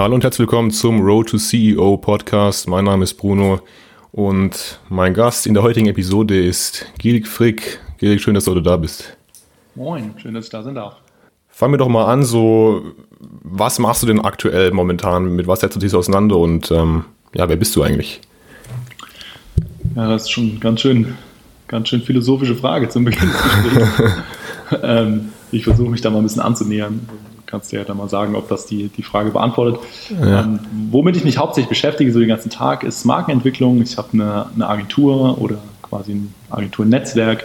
Hallo und herzlich willkommen zum Road to CEO Podcast. Mein Name ist Bruno und mein Gast in der heutigen Episode ist Girik Frick. Girik, schön, dass du da bist. Moin, schön, dass ich da sind darf. Fangen wir doch mal an, so, was machst du denn aktuell momentan? Mit was setzt du dich auseinander und ähm, ja, wer bist du eigentlich? Ja, das ist schon ganz schön, ganz schön philosophische Frage zum Beginn ähm, ich versuche mich da mal ein bisschen anzunähern. Du kannst ja da mal sagen, ob das die, die Frage beantwortet. Ja. Ähm, womit ich mich hauptsächlich beschäftige, so den ganzen Tag, ist Markenentwicklung. Ich habe eine, eine Agentur oder quasi ein Agenturnetzwerk,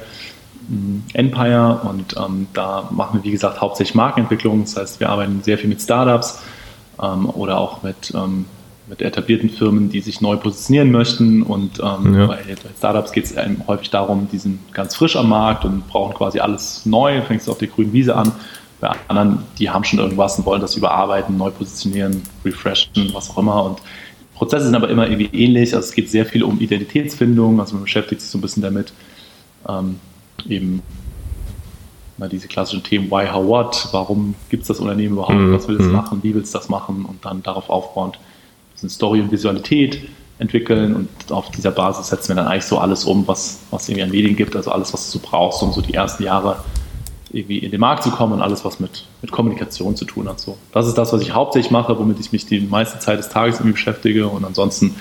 Empire, und ähm, da machen wir, wie gesagt, hauptsächlich Markenentwicklung. Das heißt, wir arbeiten sehr viel mit Startups ähm, oder auch mit ähm, mit etablierten Firmen, die sich neu positionieren möchten. Und ähm, ja. bei, Startups geht es häufig darum, die sind ganz frisch am Markt und brauchen quasi alles neu, fängst du auf der grünen Wiese an. Bei anderen, die haben schon irgendwas und wollen das überarbeiten, neu positionieren, refreshen, was auch immer. Und Prozesse sind aber immer irgendwie ähnlich. Also es geht sehr viel um Identitätsfindung, also man beschäftigt sich so ein bisschen damit, ähm, eben na, diese klassischen Themen Why, How, What, warum gibt es das Unternehmen überhaupt, mhm. was will es mhm. machen, wie will es das machen und dann darauf aufbauend bisschen Story und Visualität entwickeln und auf dieser Basis setzen wir dann eigentlich so alles um, was, was irgendwie an Medien gibt, also alles, was du brauchst, um so die ersten Jahre irgendwie in den Markt zu kommen und alles, was mit, mit Kommunikation zu tun hat. So. Das ist das, was ich hauptsächlich mache, womit ich mich die meiste Zeit des Tages irgendwie beschäftige und ansonsten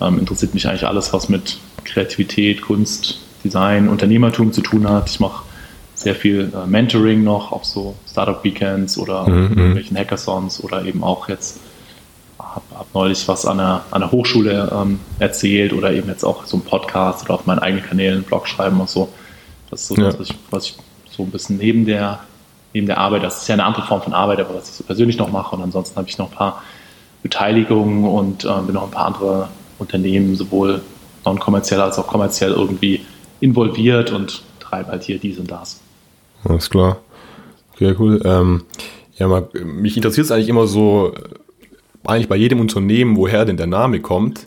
ähm, interessiert mich eigentlich alles, was mit Kreativität, Kunst, Design, Unternehmertum zu tun hat. Ich mache sehr viel äh, Mentoring noch auf so Startup-Weekends oder mhm. mhm. irgendwelchen Hackathons oder eben auch jetzt habe hab neulich was an der, an der Hochschule ähm, erzählt oder eben jetzt auch so ein Podcast oder auf meinen eigenen Kanälen, Blog schreiben und so. Das ist so ja. das, was ich, was ich so ein bisschen neben der, neben der Arbeit, das ist ja eine andere Form von Arbeit, aber was ich so persönlich noch mache. Und ansonsten habe ich noch ein paar Beteiligungen und äh, bin noch ein paar andere Unternehmen, sowohl non-kommerziell als auch kommerziell irgendwie involviert und treibe halt hier dies und das. Alles klar. Okay, cool. Ähm, ja, mal, mich interessiert es eigentlich immer so, eigentlich bei jedem Unternehmen, woher denn der Name kommt.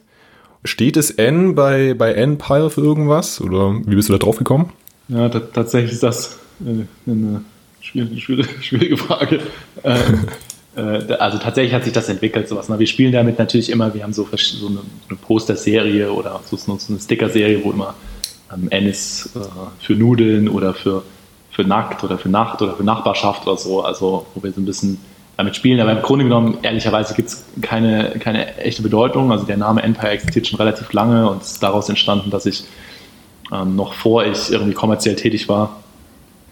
Steht es N bei, bei Empire für irgendwas? Oder wie bist du da drauf gekommen? Ja, tatsächlich ist das äh, eine schwierige, schwierige, schwierige Frage. Ähm, äh, also tatsächlich hat sich das entwickelt, sowas. Wir spielen damit natürlich immer, wir haben so, so eine, eine Poster-Serie oder so, eine Sticker-Serie, wo immer ähm, ist äh, für Nudeln oder für, für Nackt oder für Nacht oder für Nachbarschaft oder so. Also wo wir so ein bisschen damit spielen. Aber im Grunde genommen, ehrlicherweise, gibt es keine, keine echte Bedeutung. Also der Name Empire existiert schon relativ lange und ist daraus entstanden, dass ich ähm, noch vor ich irgendwie kommerziell tätig war,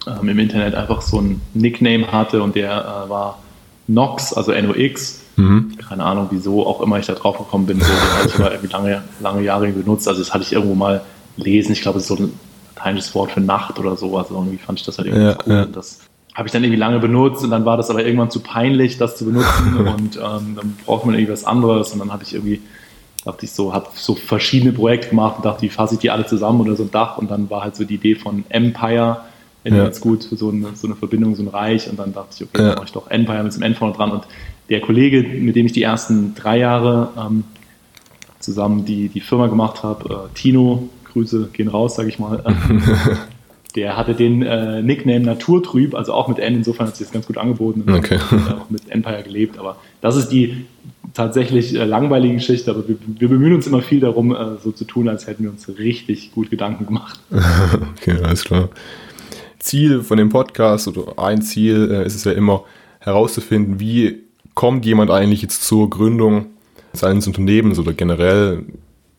ähm, im Internet einfach so ein Nickname hatte und der äh, war Nox, also NOX. Mhm. Keine Ahnung, wieso auch immer ich da drauf gekommen bin. So, den habe ich aber irgendwie lange, lange Jahre benutzt. Also das hatte ich irgendwo mal gelesen. Ich glaube, es ist so ein lateinisches Wort für Nacht oder so. Also irgendwie fand ich das halt irgendwie ja, cool. Ja. Und das habe ich dann irgendwie lange benutzt und dann war das aber irgendwann zu peinlich, das zu benutzen und ähm, dann braucht man irgendwie was anderes und dann habe ich irgendwie, dachte ich so, habe so verschiedene Projekte gemacht und dachte, wie fasse ich die alle zusammen oder so ein Dach und dann war halt so die Idee von Empire ja. ganz gut für so eine, so eine Verbindung, so ein Reich und dann dachte ich, okay, ja. mache ich doch Empire mit dem N vorne dran und der Kollege, mit dem ich die ersten drei Jahre ähm, zusammen die, die Firma gemacht habe, äh, Tino, Grüße gehen raus, sage ich mal, Der hatte den äh, Nickname Naturtrüb, also auch mit N, insofern hat sich das ganz gut angeboten und okay. hat auch mit Empire gelebt. Aber das ist die tatsächlich äh, langweilige Geschichte, aber wir, wir, bemühen uns immer viel darum, äh, so zu tun, als hätten wir uns richtig gut Gedanken gemacht. okay, alles klar. Ziel von dem Podcast oder ein Ziel äh, ist es ja immer herauszufinden, wie kommt jemand eigentlich jetzt zur Gründung seines Unternehmens oder generell,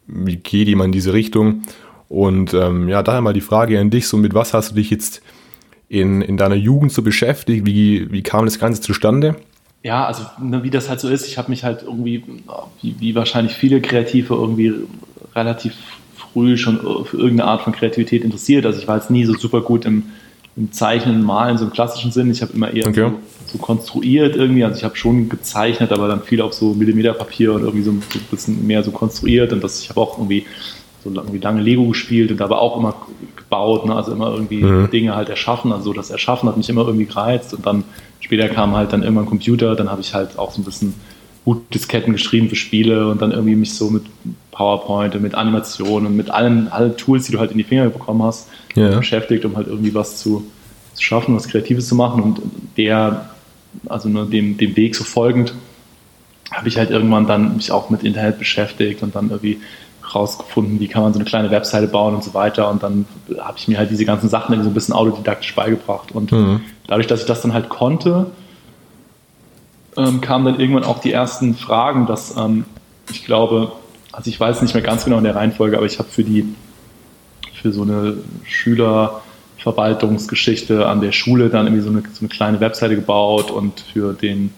wie geht jemand in diese Richtung und ähm, ja, daher mal die Frage an dich, so mit was hast du dich jetzt in, in deiner Jugend so beschäftigt? Wie, wie kam das Ganze zustande? Ja, also ne, wie das halt so ist, ich habe mich halt irgendwie, wie, wie wahrscheinlich viele Kreative, irgendwie relativ früh schon für irgendeine Art von Kreativität interessiert. Also ich war jetzt nie so super gut im, im Zeichnen, Malen, so im klassischen Sinn. Ich habe immer eher okay. so, so, konstruiert irgendwie. Also ich habe schon gezeichnet, aber dann viel auf so Millimeterpapier und irgendwie so ein bisschen mehr so konstruiert. Und das, ich habe auch irgendwie so irgendwie lange Lego gespielt und aber auch immer gebaut, ne? also immer irgendwie mhm. Dinge halt erschaffen. Also das Erschaffen hat mich immer irgendwie gereizt und dann später kam halt dann irgendwann Computer, dann habe ich halt auch so ein bisschen Bootdisketten geschrieben für Spiele und dann irgendwie mich so mit PowerPoint und mit Animationen und mit allen, allen Tools, die du halt in die Finger bekommen hast, ja. beschäftigt, um halt irgendwie was zu, zu schaffen, was Kreatives zu machen und der, also nur dem, dem Weg so folgend, habe ich halt irgendwann dann mich auch mit Internet beschäftigt und dann irgendwie rausgefunden, wie kann man so eine kleine Webseite bauen und so weiter. Und dann habe ich mir halt diese ganzen Sachen irgendwie so ein bisschen autodidaktisch beigebracht. Und mhm. dadurch, dass ich das dann halt konnte, ähm, kamen dann irgendwann auch die ersten Fragen, dass ähm, ich glaube, also ich weiß nicht mehr ganz genau in der Reihenfolge, aber ich habe für die für so eine Schülerverwaltungsgeschichte an der Schule dann irgendwie so eine, so eine kleine Webseite gebaut und für den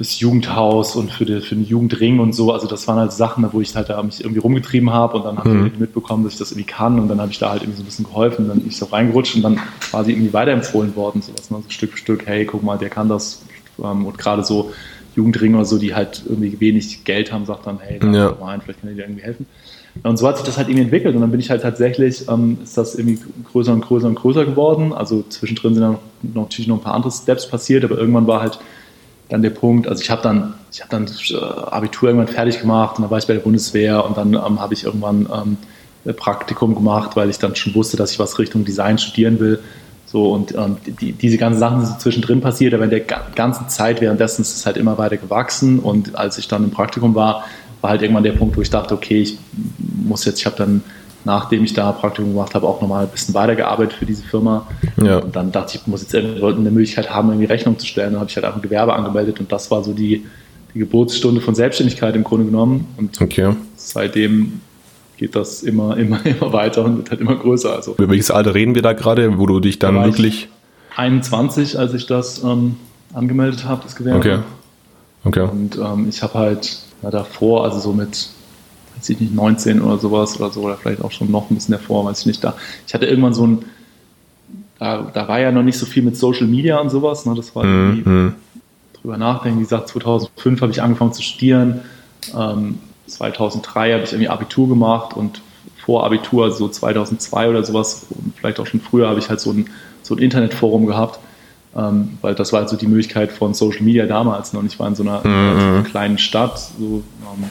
fürs Jugendhaus und für, die, für den Jugendring und so. Also das waren halt Sachen, wo ich halt da mich irgendwie rumgetrieben habe und dann habe mhm. ich mitbekommen, dass ich das irgendwie kann und dann habe ich da halt irgendwie so ein bisschen geholfen. Dann bin ich so reingerutscht und dann quasi irgendwie weiterempfohlen worden, so was, ne? so Stück für Stück, hey, guck mal, der kann das. Ähm, und gerade so Jugendring oder so, die halt irgendwie wenig Geld haben, sagt dann, hey, da ja. mal ein, vielleicht kann ich dir irgendwie helfen. Und so hat sich das halt irgendwie entwickelt und dann bin ich halt tatsächlich, ähm, ist das irgendwie größer und größer und größer geworden. Also zwischendrin sind dann noch, natürlich noch ein paar andere Steps passiert, aber irgendwann war halt dann der Punkt, also ich habe dann, ich habe dann äh, Abitur irgendwann fertig gemacht und dann war ich bei der Bundeswehr und dann ähm, habe ich irgendwann ähm, Praktikum gemacht, weil ich dann schon wusste, dass ich was Richtung Design studieren will. So und ähm, die, diese ganzen Sachen sind zwischendrin passiert, aber in der ganzen Zeit währenddessen ist es halt immer weiter gewachsen und als ich dann im Praktikum war, war halt irgendwann der Punkt, wo ich dachte, okay, ich muss jetzt, ich habe dann nachdem ich da Praktikum gemacht habe, auch nochmal ein bisschen weitergearbeitet für diese Firma. Ja. Und dann dachte ich, ich muss jetzt eine Möglichkeit haben, irgendwie Rechnung zu stellen. Dann habe ich halt einfach ein Gewerbe angemeldet und das war so die, die Geburtsstunde von Selbstständigkeit im Grunde genommen. Und okay. seitdem geht das immer, immer, immer weiter und wird halt immer größer. Also, Über welches Alter reden wir da gerade, wo du dich dann da wirklich. 21, als ich das ähm, angemeldet habe, das Gewerbe. Okay. okay. Und ähm, ich habe halt ja, davor, also so mit weiß ich nicht, 19 oder sowas oder so, oder vielleicht auch schon noch ein bisschen davor, weiß ich nicht. Da, ich hatte irgendwann so ein, da, da war ja noch nicht so viel mit Social Media und sowas, ne? das war irgendwie mhm. drüber nachdenken. Wie gesagt, 2005 habe ich angefangen zu studieren, ähm, 2003 habe ich irgendwie Abitur gemacht und vor Abitur, also so 2002 oder sowas, und vielleicht auch schon früher, habe ich halt so ein, so ein Internetforum gehabt. Ähm, weil das war halt so die Möglichkeit von Social Media damals. Ne? Und ich war in so einer, mhm. kleinen Stadt, so ähm,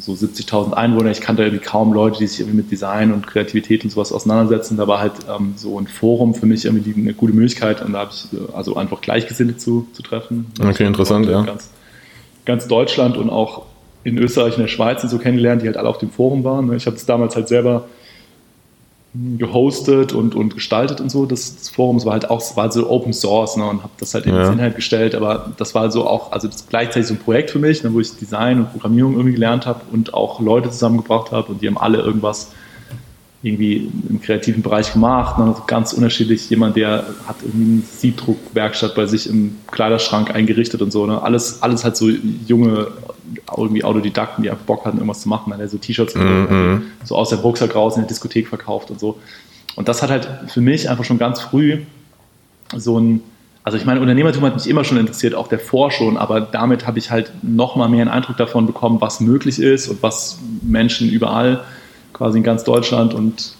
so 70.000 Einwohner. Ich kannte irgendwie kaum Leute, die sich irgendwie mit Design und Kreativität und sowas auseinandersetzen. Da war halt ähm, so ein Forum für mich irgendwie eine gute Möglichkeit und da habe ich äh, also einfach Gleichgesinnte zu, zu treffen. Okay, interessant, ja. Ganz, ganz Deutschland und auch in Österreich und der Schweiz und so kennengelernt, die halt alle auf dem Forum waren. Ne? Ich habe es damals halt selber gehostet und, und gestaltet und so. Das, das Forum das war halt auch war so Open Source ne, und habe das halt in ja. Inhalt gestellt. Aber das war so auch, also gleichzeitig so ein Projekt für mich, ne, wo ich Design und Programmierung irgendwie gelernt habe und auch Leute zusammengebracht habe und die haben alle irgendwas irgendwie im kreativen Bereich gemacht. Ne, ganz unterschiedlich. Jemand, der hat irgendwie eine Siebdruckwerkstatt bei sich im Kleiderschrank eingerichtet und so. Ne. Alles, alles halt so junge irgendwie Autodidakten, die einfach Bock hatten, irgendwas zu machen, der so T-Shirts mhm. so aus der Rucksack raus in der Diskothek verkauft und so. Und das hat halt für mich einfach schon ganz früh so ein, also ich meine, Unternehmertum hat mich immer schon interessiert, auch davor schon, aber damit habe ich halt noch mal mehr einen Eindruck davon bekommen, was möglich ist und was Menschen überall, quasi in ganz Deutschland und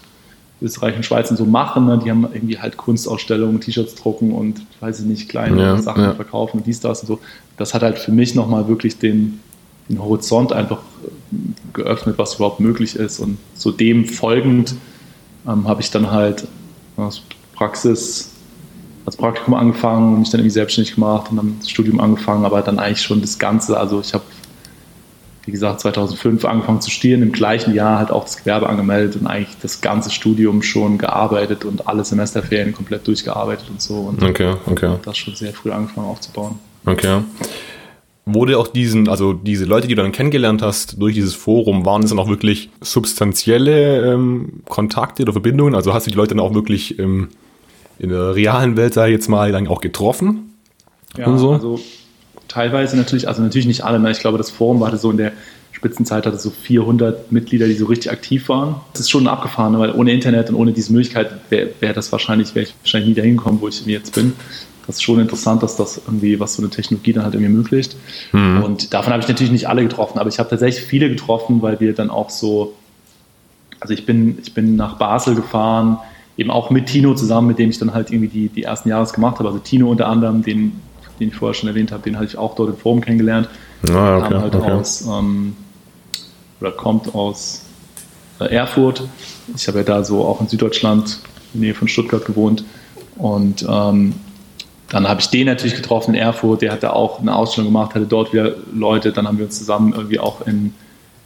Österreich und Schweiz so machen. Ne? Die haben irgendwie halt Kunstausstellungen, T-Shirts drucken und, weiß ich nicht, kleine ja, Sachen ja. verkaufen und dies, das und so. Das hat halt für mich nochmal wirklich den, den Horizont einfach äh, geöffnet, was überhaupt möglich ist. Und so dem folgend ähm, habe ich dann halt als Praxis, als Praktikum angefangen und mich dann irgendwie selbstständig gemacht und dann das Studium angefangen, aber dann eigentlich schon das Ganze, also ich habe wie gesagt, 2005 angefangen zu studieren, im gleichen Jahr halt auch das Gewerbe angemeldet und eigentlich das ganze Studium schon gearbeitet und alle Semesterferien komplett durchgearbeitet und so. Und okay, okay. das schon sehr früh angefangen aufzubauen. Okay wurde auch diesen, also diese Leute, die du dann kennengelernt hast durch dieses Forum, waren es dann auch wirklich substanzielle ähm, Kontakte oder Verbindungen? Also hast du die Leute dann auch wirklich ähm, in der realen Welt, sage ich jetzt mal, dann auch getroffen? Ja, so? also teilweise natürlich, also natürlich nicht alle. Ne? Ich glaube, das Forum hatte so in der Spitzenzeit hatte so 400 Mitglieder, die so richtig aktiv waren. Das ist schon abgefahren, weil ohne Internet und ohne diese Möglichkeit wäre wär das wahrscheinlich, wäre ich wahrscheinlich nie dahin gekommen, wo ich jetzt bin das ist schon interessant, dass das irgendwie, was so eine Technologie dann halt irgendwie ermöglicht. Mhm. Und davon habe ich natürlich nicht alle getroffen, aber ich habe tatsächlich viele getroffen, weil wir dann auch so, also ich bin, ich bin nach Basel gefahren, eben auch mit Tino zusammen, mit dem ich dann halt irgendwie die, die ersten Jahres gemacht habe. Also Tino unter anderem, den, den ich vorher schon erwähnt habe, den hatte ich auch dort im Forum kennengelernt. Ah, okay, kam halt okay. aus, ähm, oder kommt aus äh, Erfurt. Ich habe ja da so auch in Süddeutschland, in der Nähe von Stuttgart gewohnt. Und ähm, dann habe ich den natürlich getroffen in Erfurt, der hatte auch eine Ausstellung gemacht, hatte dort wieder Leute, dann haben wir uns zusammen irgendwie auch in,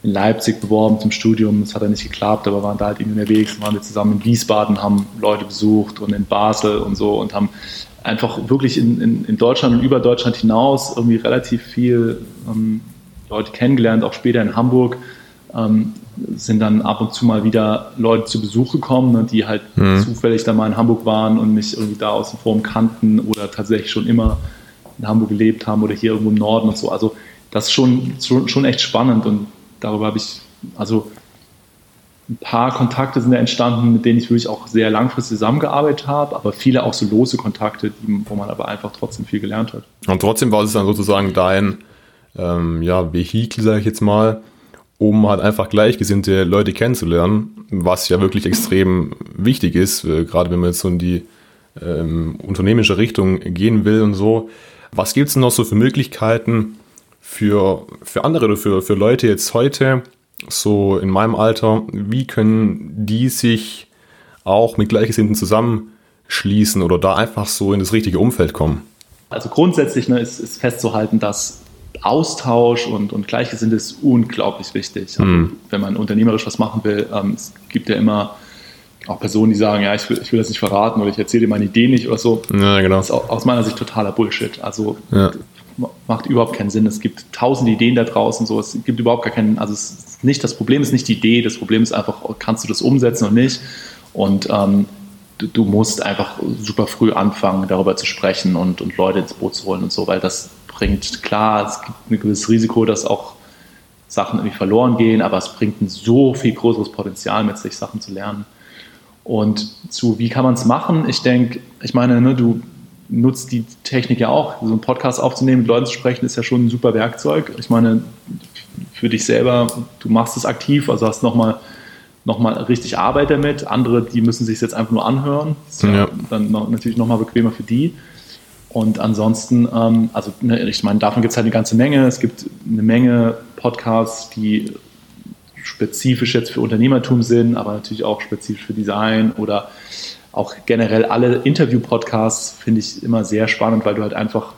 in Leipzig beworben zum Studium, das hat dann nicht geklappt, aber waren da halt irgendwie unterwegs, waren wir zusammen in Wiesbaden, haben Leute besucht und in Basel und so und haben einfach wirklich in, in, in Deutschland und über Deutschland hinaus irgendwie relativ viel ähm, Leute kennengelernt, auch später in Hamburg. Ähm, sind dann ab und zu mal wieder Leute zu Besuch gekommen, ne, die halt mhm. zufällig dann mal in Hamburg waren und mich irgendwie da aus dem Forum kannten oder tatsächlich schon immer in Hamburg gelebt haben oder hier irgendwo im Norden und so. Also das ist schon, schon, schon echt spannend und darüber habe ich, also ein paar Kontakte sind da entstanden, mit denen ich wirklich auch sehr langfristig zusammengearbeitet habe, aber viele auch so lose Kontakte, wo man aber einfach trotzdem viel gelernt hat. Und trotzdem war es dann sozusagen dein ähm, ja, Vehikel, sage ich jetzt mal, um halt einfach gleichgesinnte Leute kennenzulernen, was ja wirklich extrem wichtig ist, äh, gerade wenn man jetzt so in die ähm, unternehmerische Richtung gehen will und so. Was gibt es noch so für Möglichkeiten für, für andere oder für, für Leute jetzt heute, so in meinem Alter, wie können die sich auch mit Gleichgesinnten zusammenschließen oder da einfach so in das richtige Umfeld kommen? Also grundsätzlich ne, ist, ist festzuhalten, dass Austausch und, und Gleichgesinnte ist unglaublich wichtig. Also, mhm. Wenn man unternehmerisch was machen will, ähm, es gibt ja immer auch Personen, die sagen, ja, ich will, ich will das nicht verraten oder ich erzähle dir meine Idee nicht oder so. Ja, genau. Das ist aus meiner Sicht totaler Bullshit. Also ja. Macht überhaupt keinen Sinn. Es gibt tausend Ideen da draußen, so es gibt überhaupt gar keinen, also es ist nicht, das Problem ist nicht die Idee, das Problem ist einfach, kannst du das umsetzen oder nicht? Und ähm, du, du, musst einfach super früh anfangen, darüber zu sprechen und, und Leute ins Boot zu holen und so, weil das bringt, klar, es gibt ein gewisses Risiko, dass auch Sachen irgendwie verloren gehen, aber es bringt ein so viel größeres Potenzial mit sich, Sachen zu lernen. Und zu, wie kann man es machen? Ich denke, ich meine, ne, du nutzt die Technik ja auch. So einen Podcast aufzunehmen, mit Leuten zu sprechen, ist ja schon ein super Werkzeug. Ich meine, für dich selber, du machst es aktiv, also hast nochmal noch mal richtig Arbeit damit. Andere, die müssen sich jetzt einfach nur anhören. Das ist ja, ja. dann noch, natürlich nochmal bequemer für die. Und ansonsten, ähm, also ne, ich meine, davon gibt es halt eine ganze Menge. Es gibt eine Menge Podcasts, die spezifisch jetzt für Unternehmertum sind, aber natürlich auch spezifisch für Design oder auch generell alle Interview-Podcasts finde ich immer sehr spannend, weil du halt einfach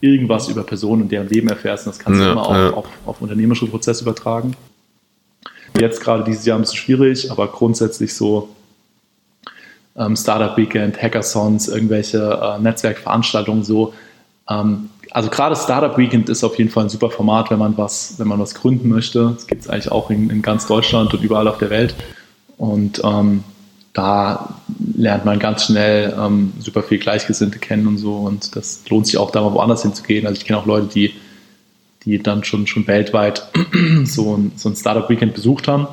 irgendwas über Personen und deren Leben erfährst. Und das kannst ja, du immer auch ja. auf, auf unternehmerische Prozesse übertragen. Jetzt gerade dieses Jahr ein bisschen schwierig, aber grundsätzlich so ähm, Startup Weekend, Hackathons, irgendwelche äh, Netzwerkveranstaltungen so. Ähm, also gerade Startup Weekend ist auf jeden Fall ein super Format, wenn man was, wenn man was gründen möchte. Das gibt es eigentlich auch in, in, ganz Deutschland und überall auf der Welt. Und ähm, da lernt man ganz schnell ähm, super viel Gleichgesinnte kennen und so. Und das lohnt sich auch da mal woanders hinzugehen. Also ich kenne auch Leute, die, die dann schon, schon weltweit so ein, so ein Startup Weekend besucht haben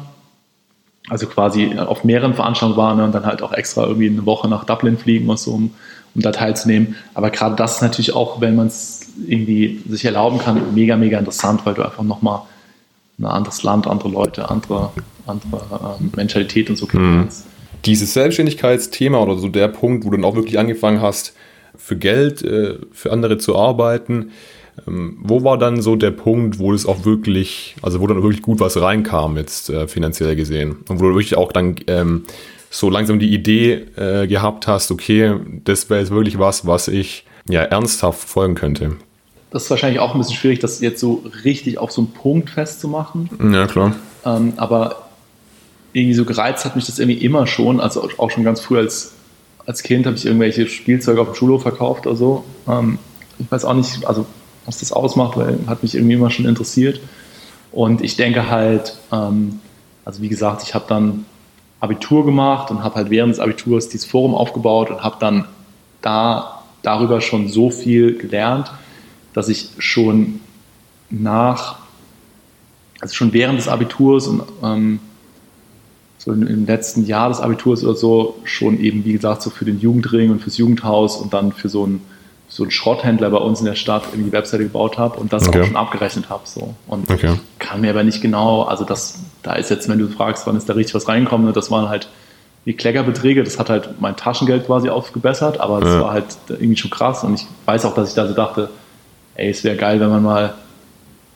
also quasi auf mehreren Veranstaltungen waren ne, und dann halt auch extra irgendwie eine Woche nach Dublin fliegen und so, um, um da teilzunehmen. Aber gerade das ist natürlich auch, wenn man es irgendwie sich erlauben kann, mega, mega interessant, weil du einfach nochmal ein anderes Land, andere Leute, andere, andere ähm, Mentalität und so kennst. Mhm. Dieses Selbstständigkeitsthema oder so der Punkt, wo du dann auch wirklich angefangen hast, für Geld, äh, für andere zu arbeiten, ähm, wo war dann so der Punkt, wo es auch wirklich, also wo dann wirklich gut was reinkam, jetzt äh, finanziell gesehen? Und wo du wirklich auch dann ähm, so langsam die Idee äh, gehabt hast, okay, das wäre jetzt wirklich was, was ich ja ernsthaft folgen könnte. Das ist wahrscheinlich auch ein bisschen schwierig, das jetzt so richtig auf so einen Punkt festzumachen. Ja, klar. Ähm, aber irgendwie so gereizt hat mich das irgendwie immer schon, also auch schon ganz früh als, als Kind habe ich irgendwelche Spielzeuge auf dem Schulhof verkauft oder so. Ähm, ich weiß auch nicht, also was das ausmacht, weil hat mich irgendwie immer schon interessiert. Und ich denke halt, ähm, also wie gesagt, ich habe dann Abitur gemacht und habe halt während des Abiturs dieses Forum aufgebaut und habe dann da darüber schon so viel gelernt, dass ich schon nach, also schon während des Abiturs und ähm, so im letzten Jahr des Abiturs oder so schon eben, wie gesagt, so für den Jugendring und fürs Jugendhaus und dann für so ein so einen Schrotthändler bei uns in der Stadt irgendwie die Webseite gebaut habe und das okay. auch schon abgerechnet habe. So. Und okay. kann mir aber nicht genau, also das, da ist jetzt, wenn du fragst, wann ist da richtig was reingekommen, ne, das waren halt die Kleckerbeträge, das hat halt mein Taschengeld quasi aufgebessert, aber das ja. war halt irgendwie schon krass und ich weiß auch, dass ich da so dachte, ey, es wäre geil, wenn man mal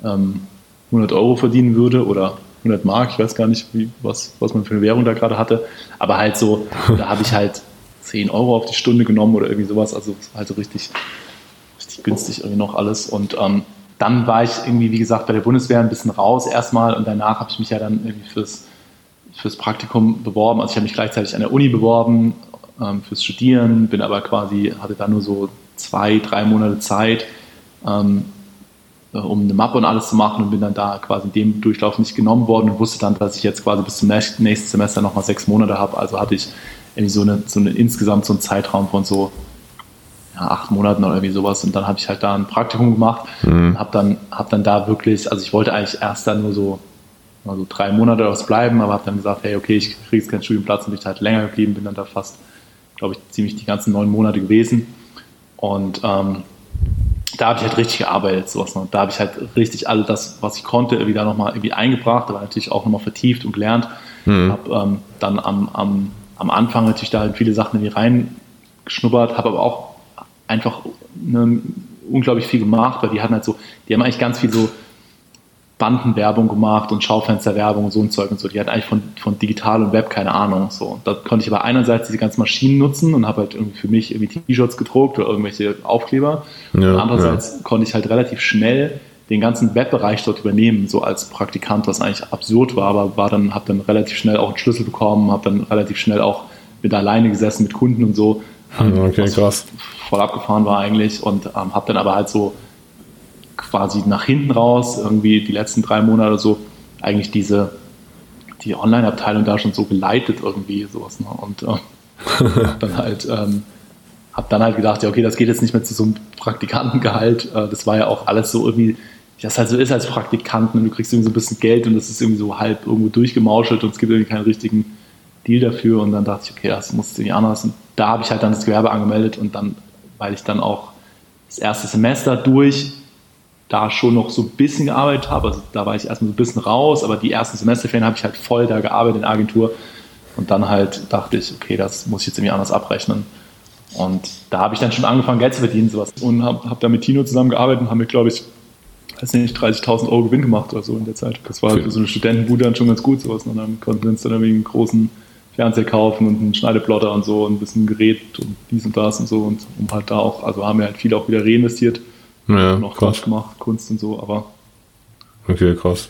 ähm, 100 Euro verdienen würde oder 100 Mark, ich weiß gar nicht, wie, was, was man für eine Währung da gerade hatte, aber halt so, da habe ich halt 10 Euro auf die Stunde genommen oder irgendwie sowas. Also halt so richtig, richtig günstig irgendwie noch alles. Und ähm, dann war ich irgendwie, wie gesagt, bei der Bundeswehr ein bisschen raus erstmal und danach habe ich mich ja dann irgendwie fürs, fürs Praktikum beworben. Also ich habe mich gleichzeitig an der Uni beworben ähm, fürs Studieren, bin aber quasi, hatte da nur so zwei, drei Monate Zeit, ähm, äh, um eine Mappe und alles zu machen und bin dann da quasi in dem Durchlauf nicht genommen worden und wusste dann, dass ich jetzt quasi bis zum nächsten Semester nochmal sechs Monate habe. Also hatte ich irgendwie so eine, so eine insgesamt so einen Zeitraum von so ja, acht Monaten oder irgendwie sowas. Und dann habe ich halt da ein Praktikum gemacht mhm. und habe dann, hab dann da wirklich, also ich wollte eigentlich erst dann nur so, also drei Monate oder was bleiben, aber habe dann gesagt, hey, okay, ich kriege jetzt keinen Studienplatz und bin halt länger geblieben, bin dann da fast, glaube ich, ziemlich die ganzen neun Monate gewesen. Und ähm, da habe ich halt richtig gearbeitet, sowas. Ne? Da habe ich halt richtig all das, was ich konnte, wieder nochmal irgendwie eingebracht, aber natürlich auch nochmal vertieft und gelernt. Mhm. Habe ähm, dann am, am, am Anfang natürlich da halt viele Sachen irgendwie reingeschnuppert, habe aber auch einfach ne, unglaublich viel gemacht, weil die hatten halt so, die haben eigentlich ganz viel so Bandenwerbung gemacht und Schaufensterwerbung und so ein Zeug und so. Die hatten eigentlich von, von Digital und Web keine Ahnung. So. Da konnte ich aber einerseits diese ganzen Maschinen nutzen und habe halt irgendwie für mich irgendwie T-Shirts gedruckt oder irgendwelche Aufkleber. Ja, und andererseits ja. konnte ich halt relativ schnell den ganzen Webbereich dort übernehmen, so als Praktikant, was eigentlich absurd war, aber war dann, habe dann relativ schnell auch einen Schlüssel bekommen, habe dann relativ schnell auch mit alleine gesessen mit Kunden und so. Okay, krass. Voll abgefahren war eigentlich und ähm, habe dann aber halt so quasi nach hinten raus, irgendwie die letzten drei Monate oder so, eigentlich diese die Online-Abteilung da schon so geleitet irgendwie sowas. Ne? Und äh, dann halt ähm, habe dann halt gedacht, ja okay, das geht jetzt nicht mehr zu so einem Praktikantengehalt. Äh, das war ja auch alles so irgendwie, das halt so ist als Praktikant, ne? du kriegst irgendwie so ein bisschen Geld und das ist irgendwie so halb irgendwo durchgemauschelt und es gibt irgendwie keinen richtigen Deal dafür. Und dann dachte ich, okay, das muss irgendwie anders. Und da habe ich halt dann das Gewerbe angemeldet und dann, weil ich dann auch das erste Semester durch da schon noch so ein bisschen gearbeitet habe. Also da war ich erstmal so ein bisschen raus, aber die ersten Semesterferien habe ich halt voll da gearbeitet in der Agentur. Und dann halt dachte ich, okay, das muss ich jetzt irgendwie anders abrechnen. Und da habe ich dann schon angefangen, Geld zu verdienen, sowas. Und habe hab da mit Tino zusammengearbeitet und haben mir, glaube ich, weiß nicht, 30.000 Euro Gewinn gemacht oder so in der Zeit. Das war für so eine Studentenbude dann schon ganz gut, sowas. Und dann konnten wir uns dann irgendwie einen großen Fernseher kaufen und einen Schneideplotter und so und ein bisschen Gerät und dies und das und so. Und um halt da auch, also haben wir halt viel auch wieder reinvestiert ja, noch krass. gemacht, Kunst und so, aber. Okay, krass.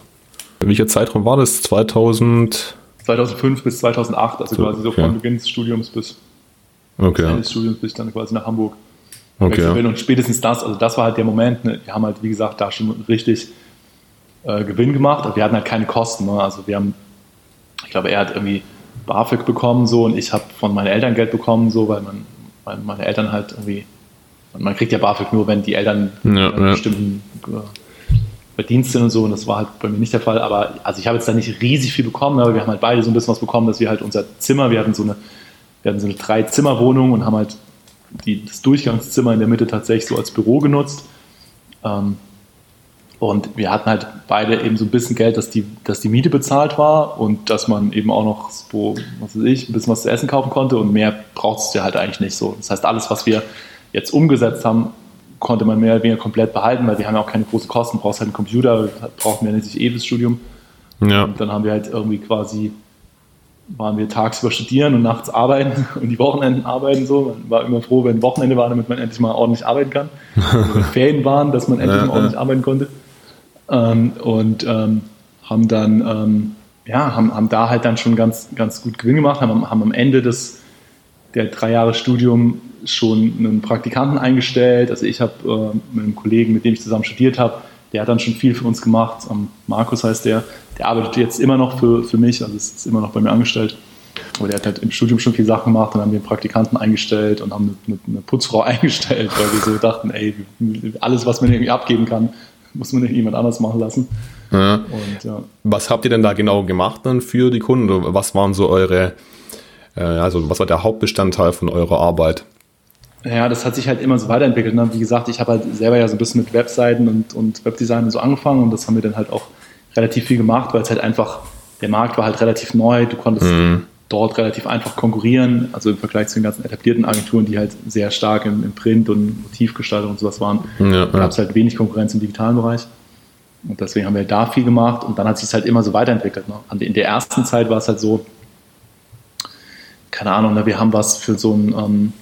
Welcher Zeitraum war das? 2000? 2005 bis 2008, also so, quasi so okay. von Beginn des Studiums bis okay. Ende des Studiums bis dann quasi nach Hamburg okay. bin. Und spätestens das, also das war halt der Moment, ne? wir haben halt, wie gesagt, da schon richtig äh, Gewinn gemacht, aber wir hatten halt keine Kosten. Ne? Also wir haben, ich glaube, er hat irgendwie BAföG bekommen so und ich habe von meinen Eltern Geld bekommen, so, weil, man, weil meine Eltern halt irgendwie und man kriegt ja BAföG nur, wenn die Eltern ja, ja. bestimmten äh, Verdienst sind und so. Und das war halt bei mir nicht der Fall. Aber also ich habe jetzt da nicht riesig viel bekommen, aber wir haben halt beide so ein bisschen was bekommen, dass wir halt unser Zimmer, wir hatten so eine, wir hatten so eine Drei-Zimmer-Wohnung und haben halt die, das Durchgangszimmer in der Mitte tatsächlich so als Büro genutzt. Ähm, und wir hatten halt beide eben so ein bisschen Geld, dass die, dass die Miete bezahlt war und dass man eben auch noch so, was weiß ich, ein bisschen was zu essen kaufen konnte und mehr braucht es ja halt eigentlich nicht so. Das heißt, alles, was wir jetzt umgesetzt haben, konnte man mehr oder weniger komplett behalten, weil wir haben ja auch keine großen Kosten, brauchst halt einen Computer, brauchen wir nicht eh das Studium. Ja. Und dann haben wir halt irgendwie quasi, waren wir tagsüber studieren und nachts arbeiten und die Wochenenden arbeiten so. Man war immer froh, wenn Wochenende war, damit man endlich mal ordentlich arbeiten kann. Also wenn Ferien waren, dass man endlich ja, mal ordentlich ja. arbeiten konnte. Ähm, und ähm, haben dann, ähm, ja, haben, haben da halt dann schon ganz, ganz gut Gewinn gemacht, haben, haben am Ende des, der drei Jahre Studium schon einen Praktikanten eingestellt. Also ich habe äh, mit einem Kollegen, mit dem ich zusammen studiert habe, der hat dann schon viel für uns gemacht. Um, Markus heißt der, der arbeitet jetzt immer noch für, für mich, also ist immer noch bei mir angestellt. Aber der hat halt im Studium schon viel Sachen gemacht, dann haben wir einen Praktikanten eingestellt und haben eine, eine Putzfrau eingestellt, weil wir so dachten, ey, alles, was man irgendwie abgeben kann, muss man jemand anders machen lassen. Ja. Und, ja. Was habt ihr denn da genau gemacht dann für die Kunden? Was waren so eure, also was war der Hauptbestandteil von eurer Arbeit? Ja, das hat sich halt immer so weiterentwickelt. Ne? Wie gesagt, ich habe halt selber ja so ein bisschen mit Webseiten und, und Webdesign und so angefangen und das haben wir dann halt auch relativ viel gemacht, weil es halt einfach, der Markt war halt relativ neu, du konntest mhm. dort relativ einfach konkurrieren, also im Vergleich zu den ganzen etablierten Agenturen, die halt sehr stark im, im Print und Motivgestaltung und sowas waren, ja, gab es halt wenig Konkurrenz im digitalen Bereich. Und deswegen haben wir da viel gemacht und dann hat sich es halt immer so weiterentwickelt. Ne? In der ersten Zeit war es halt so, keine Ahnung, ne, wir haben was für so ein, ähm,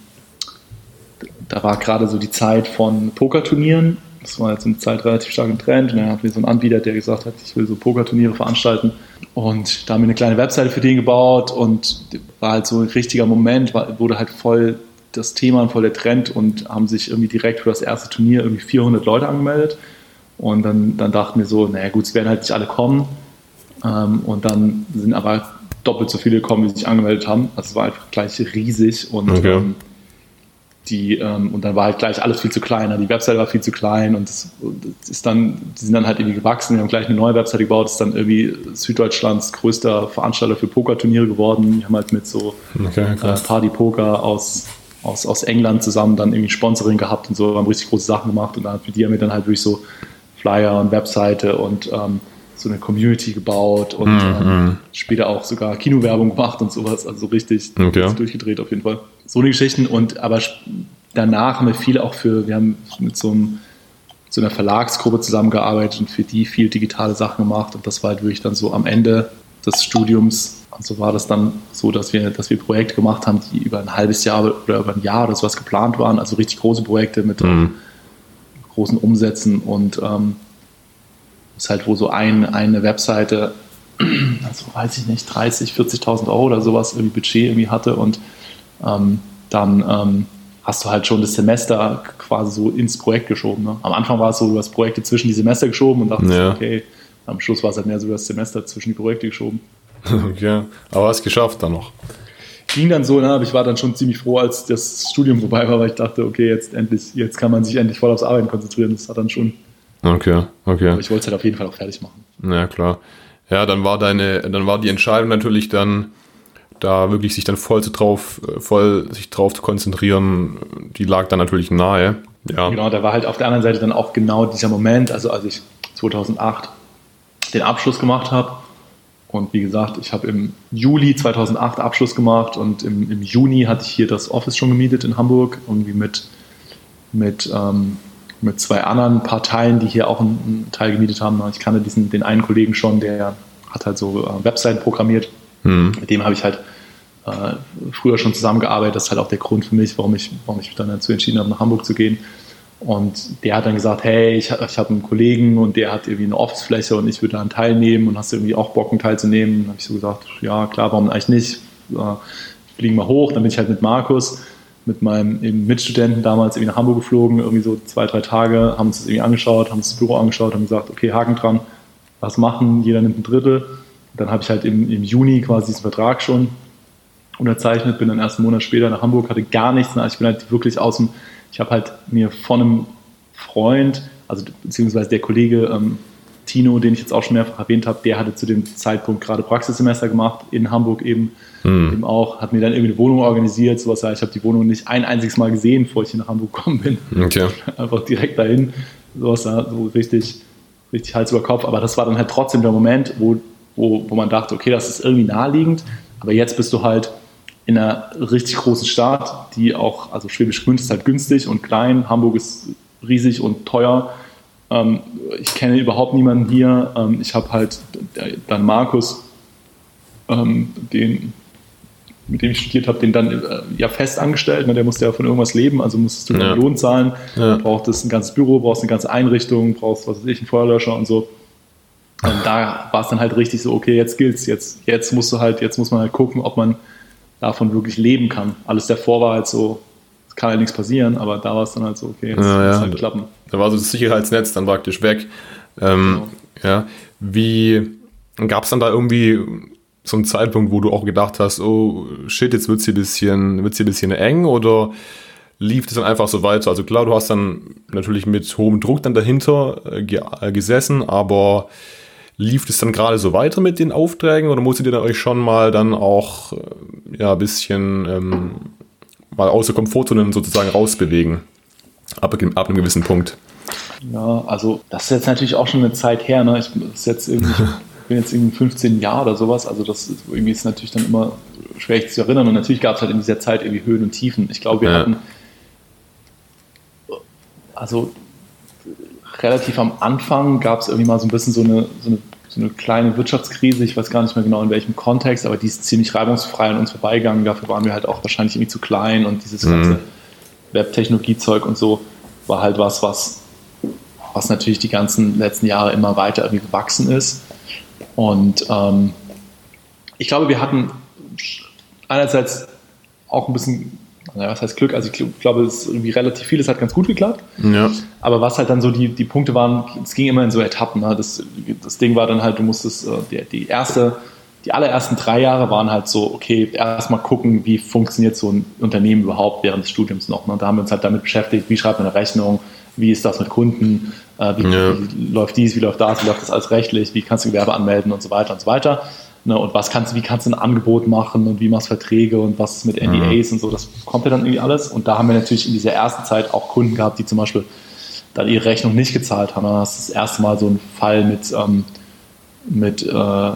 da war gerade so die Zeit von Pokerturnieren. Das war jetzt eine Zeit relativ stark im Trend. Und dann hatten wir so einen Anbieter, der gesagt hat, ich will so Pokerturniere veranstalten. Und da haben wir eine kleine Webseite für den gebaut und war halt so ein richtiger Moment, wurde halt voll das Thema und voll der Trend und haben sich irgendwie direkt für das erste Turnier irgendwie 400 Leute angemeldet. Und dann, dann dachten wir so, naja gut, es werden halt nicht alle kommen. Ähm, und dann sind aber doppelt so viele gekommen, wie sich angemeldet haben. Also es war einfach gleich riesig und okay. ähm, die, ähm, und dann war halt gleich alles viel zu klein. Die Webseite war viel zu klein und das, das, ist dann, die sind dann halt irgendwie gewachsen. Wir haben gleich eine neue Webseite gebaut, das ist dann irgendwie Süddeutschlands größter Veranstalter für Pokerturniere geworden. Die haben halt mit so okay, äh, Party-Poker aus, aus, aus England zusammen dann irgendwie Sponsoring gehabt und so, haben richtig große Sachen gemacht und dann für die haben wir dann halt wirklich so Flyer und Webseite und ähm, so eine Community gebaut und mm, ähm, später auch sogar Kinowerbung gemacht und sowas. Also richtig okay. durchgedreht auf jeden Fall. So eine Geschichten und aber danach haben wir viel auch für, wir haben mit so, einem, so einer Verlagsgruppe zusammengearbeitet und für die viel digitale Sachen gemacht und das war halt wirklich dann so am Ende des Studiums. Also war das dann so, dass wir, dass wir Projekte gemacht haben, die über ein halbes Jahr oder über ein Jahr oder sowas geplant waren. Also richtig große Projekte mit mm. großen Umsätzen und ähm, ist halt wo so ein, eine Webseite, also weiß ich nicht, 30, 40.000 Euro oder sowas irgendwie Budget irgendwie hatte und ähm, dann ähm, hast du halt schon das Semester quasi so ins Projekt geschoben. Ne? Am Anfang war es so, du hast Projekte zwischen die Semester geschoben und dachtest, ja. okay, am Schluss war es halt mehr so das Semester zwischen die Projekte geschoben. Okay, aber hast es geschafft dann noch. Ging dann so, ne? aber ich war dann schon ziemlich froh, als das Studium vorbei war, weil ich dachte, okay, jetzt endlich, jetzt kann man sich endlich voll aufs Arbeiten konzentrieren. Das hat dann schon Okay, okay. Aber ich wollte es halt auf jeden Fall auch fertig machen. Ja, klar. Ja, dann war deine, dann war die Entscheidung natürlich dann, da wirklich sich dann voll zu drauf, voll sich drauf zu konzentrieren, die lag dann natürlich nahe. Ja. Genau, da war halt auf der anderen Seite dann auch genau dieser Moment, also als ich 2008 den Abschluss gemacht habe und wie gesagt, ich habe im Juli 2008 Abschluss gemacht und im, im Juni hatte ich hier das Office schon gemietet in Hamburg, irgendwie mit, mit ähm, mit zwei anderen Parteien, die hier auch einen, Teil gemietet haben. Ich kannte diesen, den einen Kollegen schon, der hat halt so äh, Webseiten programmiert. Mhm. Mit dem habe ich halt äh, früher schon zusammengearbeitet. Das ist halt auch der Grund für mich, warum ich, warum ich mich dann dazu entschieden habe, nach Hamburg zu gehen. Und der hat dann gesagt, hey, ich, ich habe einen Kollegen und der hat irgendwie eine Officefläche und ich würde daran teilnehmen und hast du irgendwie auch Bock, einen teilzunehmen? Und dann habe ich so gesagt, ja klar, warum eigentlich nicht? Äh, fliegen wir hoch. Dann bin ich halt mit Markus mit meinem Mitstudenten damals irgendwie nach Hamburg geflogen, irgendwie so zwei, drei Tage, haben uns das irgendwie angeschaut, haben uns das Büro angeschaut, haben gesagt, okay, Haken dran, was machen, jeder nimmt ein Drittel. Dann habe ich halt im, im Juni quasi diesen Vertrag schon unterzeichnet, bin dann erst einen Monat später nach Hamburg, hatte gar nichts. Ich bin halt wirklich aus dem, ich habe halt mir von einem Freund, also beziehungsweise der Kollege ähm, Tino, den ich jetzt auch schon mehrfach erwähnt habe, der hatte zu dem Zeitpunkt gerade Praxissemester gemacht, in Hamburg eben, mhm. eben auch, hat mir dann irgendwie eine Wohnung organisiert, sowas. Ich habe die Wohnung nicht ein einziges Mal gesehen, bevor ich hier nach Hamburg gekommen bin. Okay. Einfach direkt dahin, sowas, so richtig, richtig Hals über Kopf. Aber das war dann halt trotzdem der Moment, wo, wo, wo man dachte, okay, das ist irgendwie naheliegend, aber jetzt bist du halt in einer richtig großen Stadt, die auch, also Schwäbisch Gmünd ist halt günstig und klein, Hamburg ist riesig und teuer ähm, ich kenne überhaupt niemanden hier. Ähm, ich habe halt dann Markus, ähm, den, mit dem ich studiert habe, den dann äh, ja fest angestellt. Ne? Der musste ja von irgendwas leben, also musstest du ja. Lohn zahlen. Ja. Brauchtest ein ganzes Büro, brauchst eine ganze Einrichtung, brauchst was weiß ich, einen Feuerlöscher und so. Und da war es dann halt richtig so, okay, jetzt gilt's, jetzt, jetzt musst du halt, jetzt muss man halt gucken, ob man davon wirklich leben kann. Alles davor war halt so, es kann ja nichts passieren, aber da war es dann halt so, okay, jetzt ja, muss ja. halt klappen. Da war so das Sicherheitsnetz dann praktisch weg. Ähm, genau. Ja, wie gab es dann da irgendwie einen Zeitpunkt, wo du auch gedacht hast, oh shit, jetzt wird es hier ein bisschen, wird's hier bisschen eng oder lief das dann einfach so weiter? Also klar, du hast dann natürlich mit hohem Druck dann dahinter äh, äh gesessen, aber lief es dann gerade so weiter mit den Aufträgen oder musstet ihr dann euch schon mal dann auch äh, ja, ein bisschen ähm, mal aus der Komfortzone sozusagen rausbewegen. Ab, ab einem gewissen Punkt. Ja, also das ist jetzt natürlich auch schon eine Zeit her. Ne? Ich, ist jetzt irgendwie, bin jetzt irgendwie 15 Jahre oder sowas. Also das ist, irgendwie ist natürlich dann immer schwer zu erinnern. Und natürlich gab es halt in dieser Zeit irgendwie Höhen und Tiefen. Ich glaube, wir ja. hatten also relativ am Anfang gab es irgendwie mal so ein bisschen so eine, so eine so eine kleine Wirtschaftskrise, ich weiß gar nicht mehr genau in welchem Kontext, aber die ist ziemlich reibungsfrei an uns vorbeigegangen. Dafür waren wir halt auch wahrscheinlich irgendwie zu klein und dieses mhm. ganze Web-Technologie-Zeug und so war halt was, was, was natürlich die ganzen letzten Jahre immer weiter irgendwie gewachsen ist. Und ähm, ich glaube, wir hatten einerseits auch ein bisschen, naja, was heißt Glück? Also ich glaube, es ist irgendwie relativ vieles hat ganz gut geklappt. Ja. Aber was halt dann so die, die Punkte waren, es ging immer in so Etappen. Ne? Das, das Ding war dann halt, du musstest, äh, die, die erste, die allerersten drei Jahre waren halt so, okay, erstmal gucken, wie funktioniert so ein Unternehmen überhaupt während des Studiums noch. Ne? Da haben wir uns halt damit beschäftigt, wie schreibt man eine Rechnung, wie ist das mit Kunden, äh, wie, ja. wie, läuft dies, wie läuft das, wie läuft das alles rechtlich, wie kannst du Gewerbe anmelden und so weiter und so weiter. Ne, und was kannst, wie kannst du ein Angebot machen und wie machst du Verträge und was ist mit NDAs mhm. und so, das kommt ja dann irgendwie alles. Und da haben wir natürlich in dieser ersten Zeit auch Kunden gehabt, die zum Beispiel dann ihre Rechnung nicht gezahlt haben. Das ist das erste Mal so ein Fall mit, ähm, mit äh, ähm,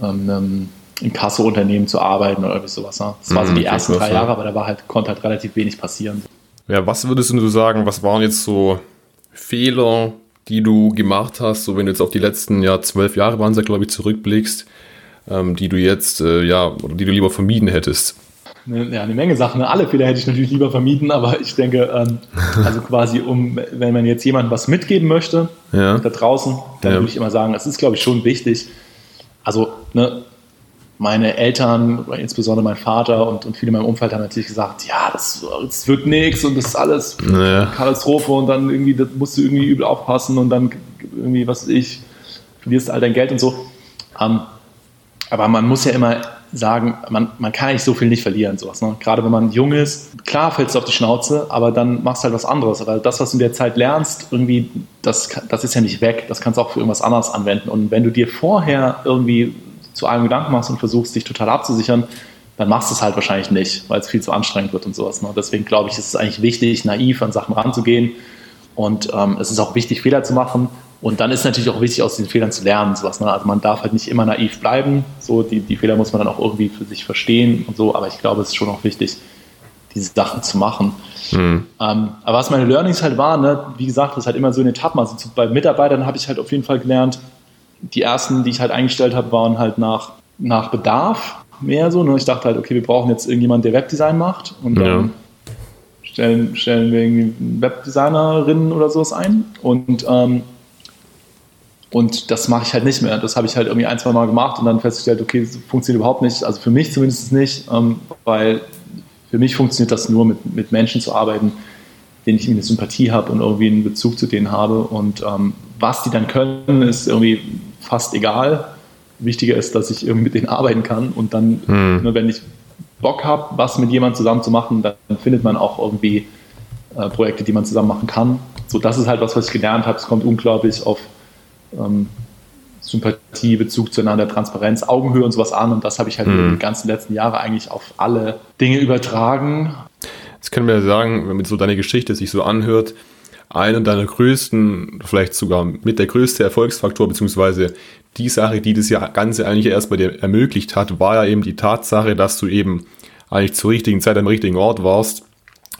einem Inkasso-Unternehmen zu arbeiten oder irgendwie sowas. Ne? Das war so mhm, die ersten drei Jahre, aber da war halt, konnte halt relativ wenig passieren. Ja, was würdest du sagen, was waren jetzt so Fehler, die du gemacht hast, so wenn du jetzt auf die letzten ja, zwölf Jahre waren es ja, glaube ich, zurückblickst, ähm, die du jetzt, äh, ja, oder die du lieber vermieden hättest? Ja, eine Menge Sachen. Alle Fehler hätte ich natürlich lieber vermieden, aber ich denke, ähm, also quasi, um, wenn man jetzt jemandem was mitgeben möchte, ja. da draußen, dann ja. würde ich immer sagen, es ist, glaube ich, schon wichtig. Also, ne, meine Eltern, insbesondere mein Vater und, und viele in meinem Umfeld haben natürlich gesagt, ja, das, das wird nichts und das ist alles naja. Katastrophe und dann irgendwie, das musst du irgendwie übel aufpassen und dann irgendwie, was weiß ich, verlierst all dein Geld und so. Um, ähm, aber man muss ja immer sagen, man, man kann eigentlich so viel nicht verlieren, sowas. Ne? Gerade wenn man jung ist, klar fällst du auf die Schnauze, aber dann machst du halt was anderes. Weil das, was du in der Zeit lernst, irgendwie, das, das ist ja nicht weg. Das kannst du auch für irgendwas anderes anwenden. Und wenn du dir vorher irgendwie zu einem Gedanken machst und versuchst, dich total abzusichern, dann machst du es halt wahrscheinlich nicht, weil es viel zu anstrengend wird und sowas. Ne? Deswegen glaube ich, ist es eigentlich wichtig, naiv an Sachen ranzugehen. Und ähm, es ist auch wichtig, Fehler zu machen. Und dann ist natürlich auch wichtig, aus diesen Fehlern zu lernen. Sowas, ne? Also man darf halt nicht immer naiv bleiben. So, die, die Fehler muss man dann auch irgendwie für sich verstehen und so. Aber ich glaube, es ist schon auch wichtig, diese Sachen zu machen. Mhm. Ähm, aber was meine Learnings halt waren, ne? wie gesagt, das ist halt immer so in Etappen. Also bei Mitarbeitern habe ich halt auf jeden Fall gelernt, die ersten, die ich halt eingestellt habe, waren halt nach, nach Bedarf mehr so. Ne? Ich dachte halt, okay, wir brauchen jetzt irgendjemanden, der Webdesign macht und dann ja. stellen, stellen wir irgendwie Webdesignerinnen oder sowas ein und ähm, und das mache ich halt nicht mehr. Das habe ich halt irgendwie ein, zwei Mal gemacht und dann festgestellt, okay, das funktioniert überhaupt nicht. Also für mich zumindest nicht, ähm, weil für mich funktioniert das nur mit, mit Menschen zu arbeiten, denen ich eine Sympathie habe und irgendwie einen Bezug zu denen habe. Und ähm, was die dann können, ist irgendwie fast egal. Wichtiger ist, dass ich irgendwie mit denen arbeiten kann und dann, hm. nur wenn ich Bock habe, was mit jemandem zusammen zu machen, dann findet man auch irgendwie äh, Projekte, die man zusammen machen kann. So, das ist halt was, was ich gelernt habe. Es kommt unglaublich auf ähm, Sympathie, Bezug zueinander, Transparenz, Augenhöhe und sowas an. Und das habe ich halt hm. die ganzen letzten Jahre eigentlich auf alle Dinge übertragen. Jetzt können wir sagen, wenn so deine Geschichte sich so anhört, einer deiner größten, vielleicht sogar mit der größte Erfolgsfaktor, beziehungsweise die Sache, die das Ganze eigentlich erst bei dir ermöglicht hat, war ja eben die Tatsache, dass du eben eigentlich zur richtigen Zeit am richtigen Ort warst,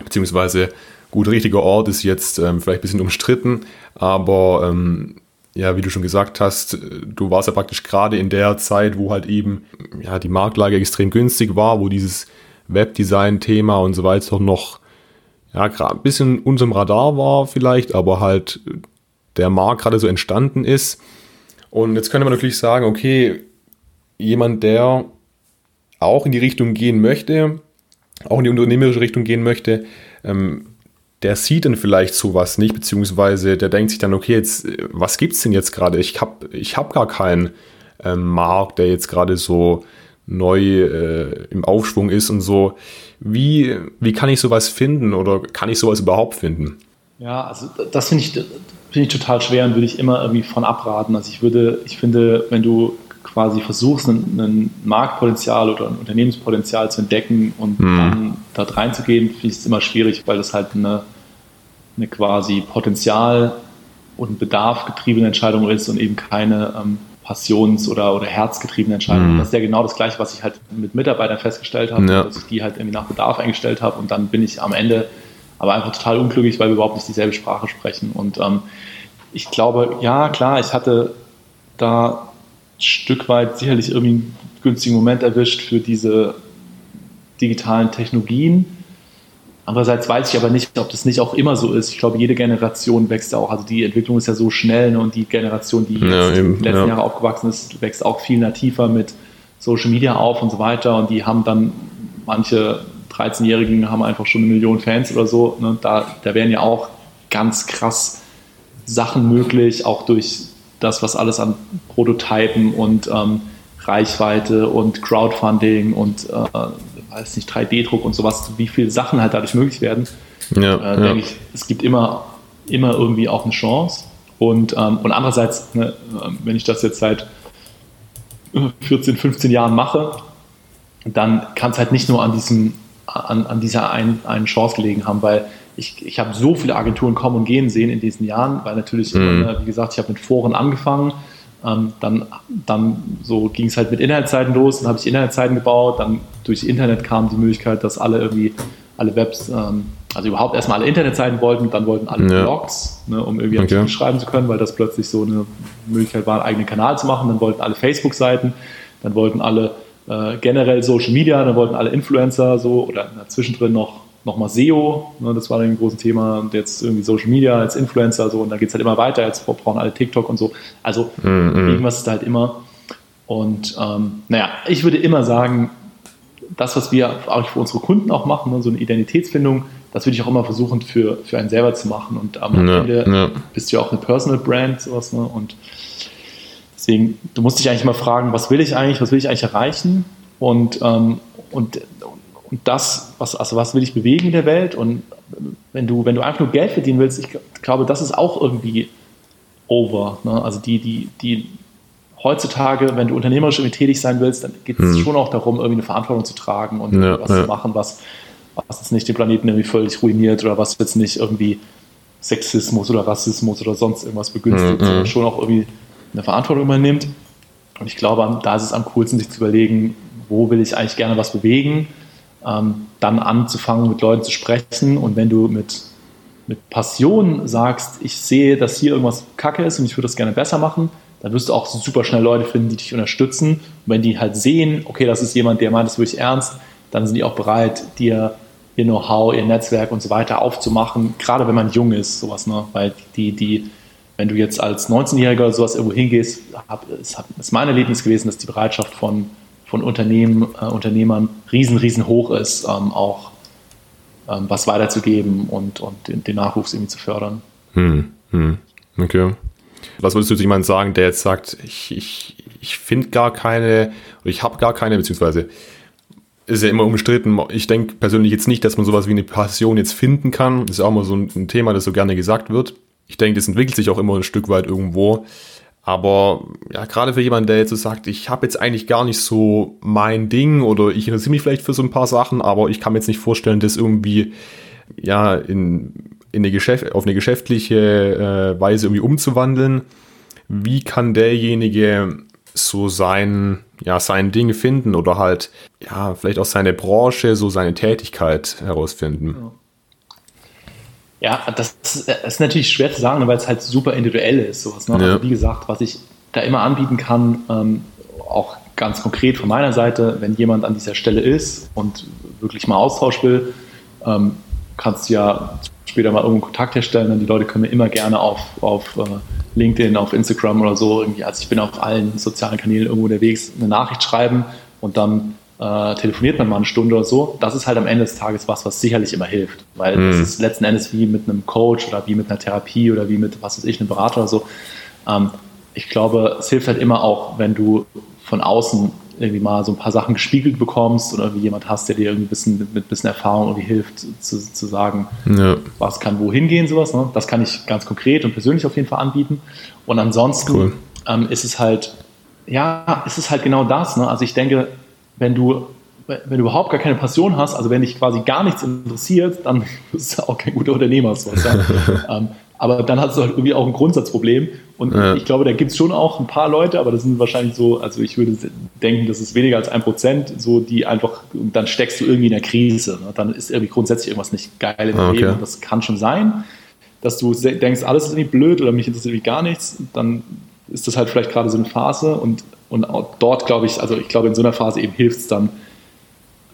beziehungsweise gut, richtiger Ort ist jetzt ähm, vielleicht ein bisschen umstritten, aber ähm, ja, wie du schon gesagt hast, du warst ja praktisch gerade in der Zeit, wo halt eben ja, die Marktlage extrem günstig war, wo dieses Webdesign-Thema und so weiter noch ja, gerade ein bisschen unserem Radar war vielleicht, aber halt der Markt gerade so entstanden ist. Und jetzt könnte man natürlich sagen, okay, jemand, der auch in die Richtung gehen möchte, auch in die unternehmerische Richtung gehen möchte, ähm, der sieht dann vielleicht sowas nicht, beziehungsweise der denkt sich dann, okay, jetzt, was gibt's denn jetzt gerade? Ich habe ich hab gar keinen ähm, Markt, der jetzt gerade so neu äh, im Aufschwung ist und so. Wie, wie kann ich sowas finden oder kann ich sowas überhaupt finden? Ja, also das finde ich, find ich total schwer und würde ich immer irgendwie von abraten. Also ich würde, ich finde, wenn du quasi versuchst, ein, Marktpotenzial oder ein Unternehmenspotenzial zu entdecken und hm. dann dort reinzugehen, finde ich es immer schwierig, weil das halt eine, eine quasi Potenzial- und Bedarf getriebene Entscheidung ist und eben keine ähm, Passions- oder, oder herzgetriebene Entscheidung. Mhm. Das ist ja genau das Gleiche, was ich halt mit Mitarbeitern festgestellt habe, ja. dass ich die halt irgendwie nach Bedarf eingestellt habe und dann bin ich am Ende aber einfach total unglücklich, weil wir überhaupt nicht dieselbe Sprache sprechen. Und ähm, ich glaube, ja, klar, ich hatte da Stück weit sicherlich irgendwie einen günstigen Moment erwischt für diese digitalen Technologien. Andererseits weiß ich aber nicht, ob das nicht auch immer so ist. Ich glaube, jede Generation wächst auch. Also die Entwicklung ist ja so schnell ne? und die Generation, die ja, jetzt eben, die letzten ja. Jahre aufgewachsen ist, wächst auch viel nativer mit Social Media auf und so weiter. Und die haben dann, manche 13-Jährigen haben einfach schon eine Million Fans oder so. Ne? Da, da wären ja auch ganz krass Sachen möglich, auch durch das, was alles an Prototypen und ähm, Reichweite und Crowdfunding und äh, weiß nicht, 3D-Druck und sowas, wie viele Sachen halt dadurch möglich werden, ja, äh, denke ja. ich, es gibt immer, immer irgendwie auch eine Chance. Und, ähm, und andererseits, ne, ähm, wenn ich das jetzt seit 14, 15 Jahren mache, dann kann es halt nicht nur an, diesem, an, an dieser einen, einen Chance gelegen haben, weil ich, ich habe so viele Agenturen kommen und gehen sehen in diesen Jahren, weil natürlich, mhm. immer, wie gesagt, ich habe mit Foren angefangen, ähm, dann, dann so ging es halt mit Internetseiten los, dann habe ich Internetseiten gebaut, dann durch Internet kam die Möglichkeit, dass alle irgendwie alle Webs, ähm, also überhaupt erstmal alle Internetseiten wollten, dann wollten alle ja. Blogs, ne, um irgendwie okay. Artikel schreiben zu können, weil das plötzlich so eine Möglichkeit war, einen eigenen Kanal zu machen, dann wollten alle Facebook-Seiten, dann wollten alle äh, generell Social Media, dann wollten alle Influencer so oder zwischendrin noch nochmal SEO, ne, das war dann ein großes Thema, und jetzt irgendwie Social Media als Influencer, so, und dann geht es halt immer weiter, jetzt brauchen alle TikTok und so. Also mhm. irgendwas ist halt immer. Und ähm, naja, ich würde immer sagen, das, was wir auch für unsere Kunden auch machen, ne, so eine Identitätsfindung, das würde ich auch immer versuchen für, für einen selber zu machen. Und am ja, Ende ja. bist du ja auch eine Personal Brand, sowas, ne? Und deswegen, du musst dich eigentlich mal fragen, was will ich eigentlich, was will ich eigentlich erreichen? Und, ähm, und, und das, was, also was will ich bewegen in der Welt? Und wenn du, wenn du einfach nur Geld verdienen willst, ich glaube, das ist auch irgendwie over. Ne? Also die, die, die heutzutage, wenn du unternehmerisch irgendwie tätig sein willst, dann geht es hm. schon auch darum, irgendwie eine Verantwortung zu tragen und ja, was ja. zu machen, was, was jetzt nicht den Planeten irgendwie völlig ruiniert oder was jetzt nicht irgendwie Sexismus oder Rassismus oder sonst irgendwas begünstigt, mhm. sondern schon auch irgendwie eine Verantwortung übernimmt. Und ich glaube, da ist es am coolsten, sich zu überlegen, wo will ich eigentlich gerne was bewegen ähm, dann anzufangen, mit Leuten zu sprechen. Und wenn du mit, mit Passion sagst, ich sehe, dass hier irgendwas kacke ist und ich würde das gerne besser machen, dann wirst du auch super schnell Leute finden, die dich unterstützen. Und wenn die halt sehen, okay, das ist jemand, der meint das wirklich ernst, dann sind die auch bereit, dir ihr Know-how, ihr Netzwerk und so weiter aufzumachen, gerade wenn man jung ist, sowas, ne? Weil die, die, wenn du jetzt als 19-Jähriger oder sowas irgendwo hingehst, hab, ist, ist mein Erlebnis gewesen, dass die Bereitschaft von von Unternehmen, äh, Unternehmern riesen, riesen hoch ist, ähm, auch ähm, was weiterzugeben und, und den, den, Nachwuchs irgendwie zu fördern. Hm, hm, okay. Was würdest du zu jemandem sagen, der jetzt sagt, ich, ich, ich finde gar keine, oder ich habe gar keine, beziehungsweise ist ja immer umstritten. Ich denke persönlich jetzt nicht, dass man sowas wie eine Passion jetzt finden kann. Das ist auch immer so ein, Thema, das so gerne gesagt wird. Ich denke, das entwickelt sich auch immer ein Stück weit irgendwo. Aber ja, gerade für jemanden, der jetzt so sagt, ich habe jetzt eigentlich gar nicht so mein Ding oder ich interessiere mich vielleicht für so ein paar Sachen, aber ich kann mir jetzt nicht vorstellen, das irgendwie ja in, in eine Geschäft, auf eine geschäftliche äh, Weise irgendwie umzuwandeln. Wie kann derjenige so sein, ja, sein Ding finden oder halt, ja, vielleicht auch seine Branche, so seine Tätigkeit herausfinden? Ja. Ja, das ist, natürlich schwer zu sagen, weil es halt super individuell ist. Sowas, ne? ja. Also wie gesagt, was ich da immer anbieten kann, ähm, auch ganz konkret von meiner Seite, wenn jemand an dieser Stelle ist und wirklich mal Austausch will, ähm, kannst du ja später mal irgendwo Kontakt herstellen. Und die Leute können mir immer gerne auf, auf äh, LinkedIn, auf Instagram oder so, irgendwie, also ich bin auf allen sozialen Kanälen irgendwo unterwegs, eine Nachricht schreiben und dann äh, telefoniert man mal eine Stunde oder so, das ist halt am Ende des Tages was, was sicherlich immer hilft. Weil mhm. das ist letzten Endes wie mit einem Coach oder wie mit einer Therapie oder wie mit, was weiß ich, einem Berater oder so. Ähm, ich glaube, es hilft halt immer auch, wenn du von außen irgendwie mal so ein paar Sachen gespiegelt bekommst oder irgendwie jemand hast, der dir irgendwie ein bisschen, mit ein bisschen Erfahrung irgendwie hilft, zu, zu sagen, ja. was kann wohin gehen, sowas. Ne? Das kann ich ganz konkret und persönlich auf jeden Fall anbieten. Und ansonsten cool. ähm, ist es halt, ja, ist es halt genau das. Ne? Also ich denke, wenn du, wenn du überhaupt gar keine Passion hast, also wenn dich quasi gar nichts interessiert, dann bist du auch kein guter Unternehmer. So, ja. ähm, aber dann hast du halt irgendwie auch ein Grundsatzproblem. Und ja. ich glaube, da gibt es schon auch ein paar Leute, aber das sind wahrscheinlich so, also ich würde denken, das ist weniger als ein Prozent, so die einfach, dann steckst du irgendwie in der Krise. Ne? Dann ist irgendwie grundsätzlich irgendwas nicht geil im ah, okay. Leben. Das kann schon sein, dass du denkst, alles ist irgendwie blöd oder mich interessiert irgendwie gar nichts. Dann ist das halt vielleicht gerade so eine Phase und und dort glaube ich, also ich glaube in so einer Phase eben hilft es dann,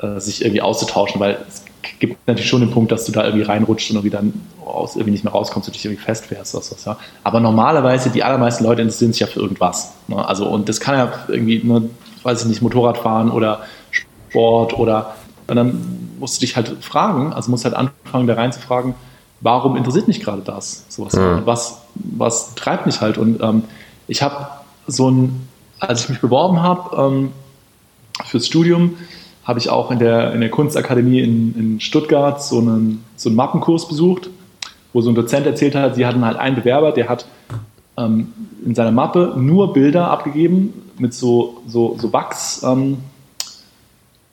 äh, sich irgendwie auszutauschen, weil es gibt natürlich schon den Punkt, dass du da irgendwie reinrutscht und irgendwie dann aus, irgendwie nicht mehr rauskommst und dich irgendwie festfährst. Was, was, ja. Aber normalerweise, die allermeisten Leute interessieren sich ja für irgendwas. Ne? Also, und das kann ja irgendwie, ne, weiß ich nicht, Motorradfahren oder Sport oder und dann musst du dich halt fragen, also musst halt anfangen, da rein zu fragen, warum interessiert mich gerade das? Sowas. Ja. Was, was treibt mich halt? Und ähm, ich habe so ein, als ich mich beworben habe ähm, fürs Studium, habe ich auch in der, in der Kunstakademie in, in Stuttgart so einen, so einen Mappenkurs besucht, wo so ein Dozent erzählt hat, sie hatten halt einen Bewerber, der hat ähm, in seiner Mappe nur Bilder abgegeben mit so, so, so Wachs, ähm,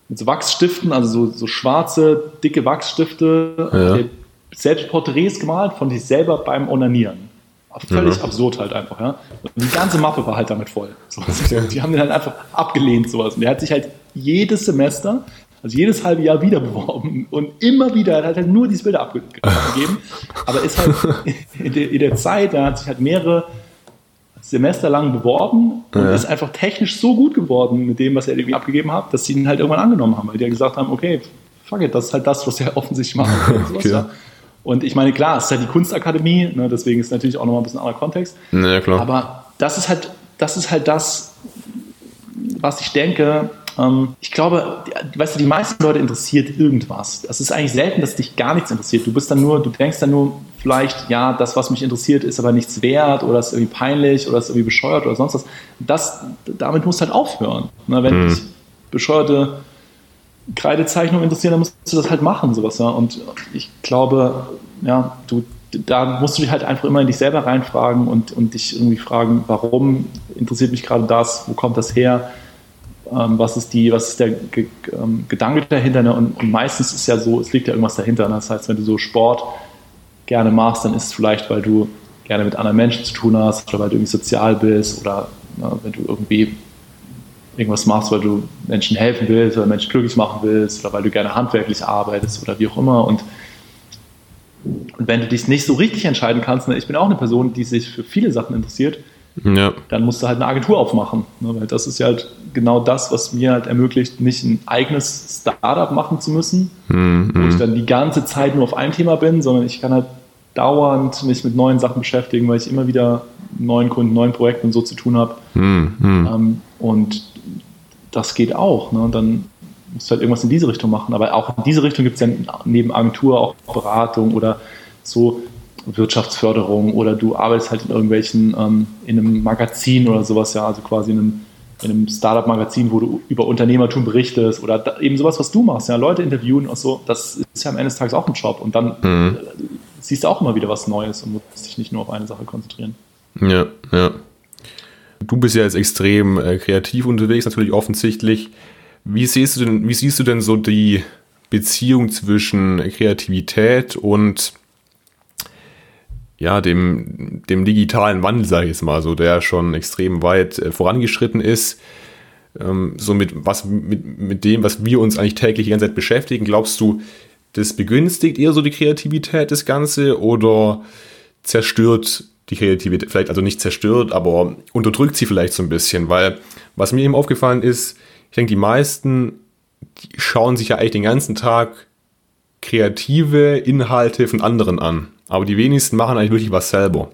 mit so Wachsstiften, also so, so schwarze, dicke Wachsstifte, ja. selbst Porträts gemalt von sich selber beim Onanieren. Völlig mhm. absurd halt einfach, ja. Und die ganze Mappe war halt damit voll. So, die haben den halt einfach abgelehnt, sowas. Und der hat sich halt jedes Semester, also jedes halbe Jahr wieder beworben und immer wieder, er hat halt nur diese Bilder abgegeben, aber ist halt in der, in der Zeit, er hat sich halt mehrere Semester lang beworben und ja. ist einfach technisch so gut geworden mit dem, was er irgendwie abgegeben hat, dass sie ihn halt irgendwann angenommen haben, weil die ja gesagt haben, okay, fuck it, das ist halt das, was er offensichtlich macht. okay. ja. Und ich meine, klar, es ist halt die Kunstakademie, ne, deswegen ist natürlich auch nochmal ein bisschen anderer Kontext. Ja. Aber das ist halt, das ist halt das, was ich denke, ich glaube, weißt du, die meisten Leute interessiert irgendwas. Es ist eigentlich selten, dass dich gar nichts interessiert. Du bist dann nur, du denkst dann nur vielleicht, ja, das, was mich interessiert, ist aber nichts wert oder ist irgendwie peinlich oder ist irgendwie bescheuert oder sonst was. Das, damit musst du halt aufhören. Ne, wenn mhm. dich bescheuerte Kreidezeichnung interessieren, dann musst du das halt machen, sowas. Ja. Und ich glaube, ja, du, da musst du dich halt einfach immer in dich selber reinfragen und, und dich irgendwie fragen, warum interessiert mich gerade das, wo kommt das her, ähm, was ist die, was ist der G ähm, Gedanke dahinter, ne? und, und, meistens ist ja so, es liegt ja irgendwas dahinter. Ne? Das heißt, wenn du so Sport gerne machst, dann ist es vielleicht, weil du gerne mit anderen Menschen zu tun hast oder weil du irgendwie sozial bist oder ne, wenn du irgendwie irgendwas machst, weil du Menschen helfen willst oder Menschen glücklich machen willst oder weil du gerne handwerklich arbeitest oder wie auch immer. Und, und wenn du dich nicht so richtig entscheiden kannst, ne, ich bin auch eine Person, die sich für viele Sachen interessiert, ja. dann musst du halt eine Agentur aufmachen. Ne, weil das ist ja halt genau das, was mir halt ermöglicht, nicht ein eigenes Startup machen zu müssen, mhm. wo ich dann die ganze Zeit nur auf einem Thema bin, sondern ich kann halt dauernd mich mit neuen Sachen beschäftigen, weil ich immer wieder neuen Kunden, neuen Projekten und so zu tun habe. Mhm. Ähm, und das geht auch. Ne? Und dann musst du halt irgendwas in diese Richtung machen. Aber auch in diese Richtung gibt es ja neben Agentur auch Beratung oder so Wirtschaftsförderung oder du arbeitest halt in irgendwelchen, ähm, in einem Magazin oder sowas, ja, also quasi in einem, in einem Startup-Magazin, wo du über Unternehmertum berichtest oder da, eben sowas, was du machst, ja, Leute interviewen und so, das ist ja am Ende des Tages auch ein Job und dann mhm. Äh, siehst du auch immer wieder was Neues und musst dich nicht nur auf eine Sache konzentrieren. Ja, ja. Du bist ja jetzt extrem äh, kreativ unterwegs, natürlich offensichtlich. Wie siehst du denn, wie siehst du denn so die Beziehung zwischen Kreativität und ja, dem, dem digitalen Wandel, sage ich jetzt mal, so, der schon extrem weit äh, vorangeschritten ist. Ähm, so mit, was, mit, mit dem, was wir uns eigentlich täglich die ganze Zeit beschäftigen, glaubst du, das begünstigt eher so die Kreativität, das Ganze, oder zerstört die Kreativität, vielleicht also nicht zerstört, aber unterdrückt sie vielleicht so ein bisschen, weil was mir eben aufgefallen ist, ich denke, die meisten die schauen sich ja eigentlich den ganzen Tag kreative Inhalte von anderen an, aber die wenigsten machen eigentlich wirklich was selber.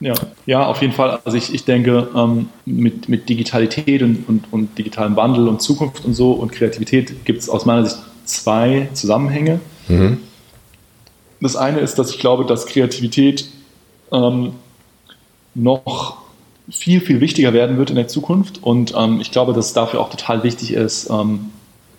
Ja, ja, auf jeden Fall. Also ich, ich denke, ähm, mit, mit Digitalität und, und, und digitalem Wandel und Zukunft und so und Kreativität gibt es aus meiner Sicht zwei Zusammenhänge. Mhm. Das eine ist, dass ich glaube, dass Kreativität ähm, noch viel, viel wichtiger werden wird in der Zukunft. Und ähm, ich glaube, dass es dafür auch total wichtig ist, ähm,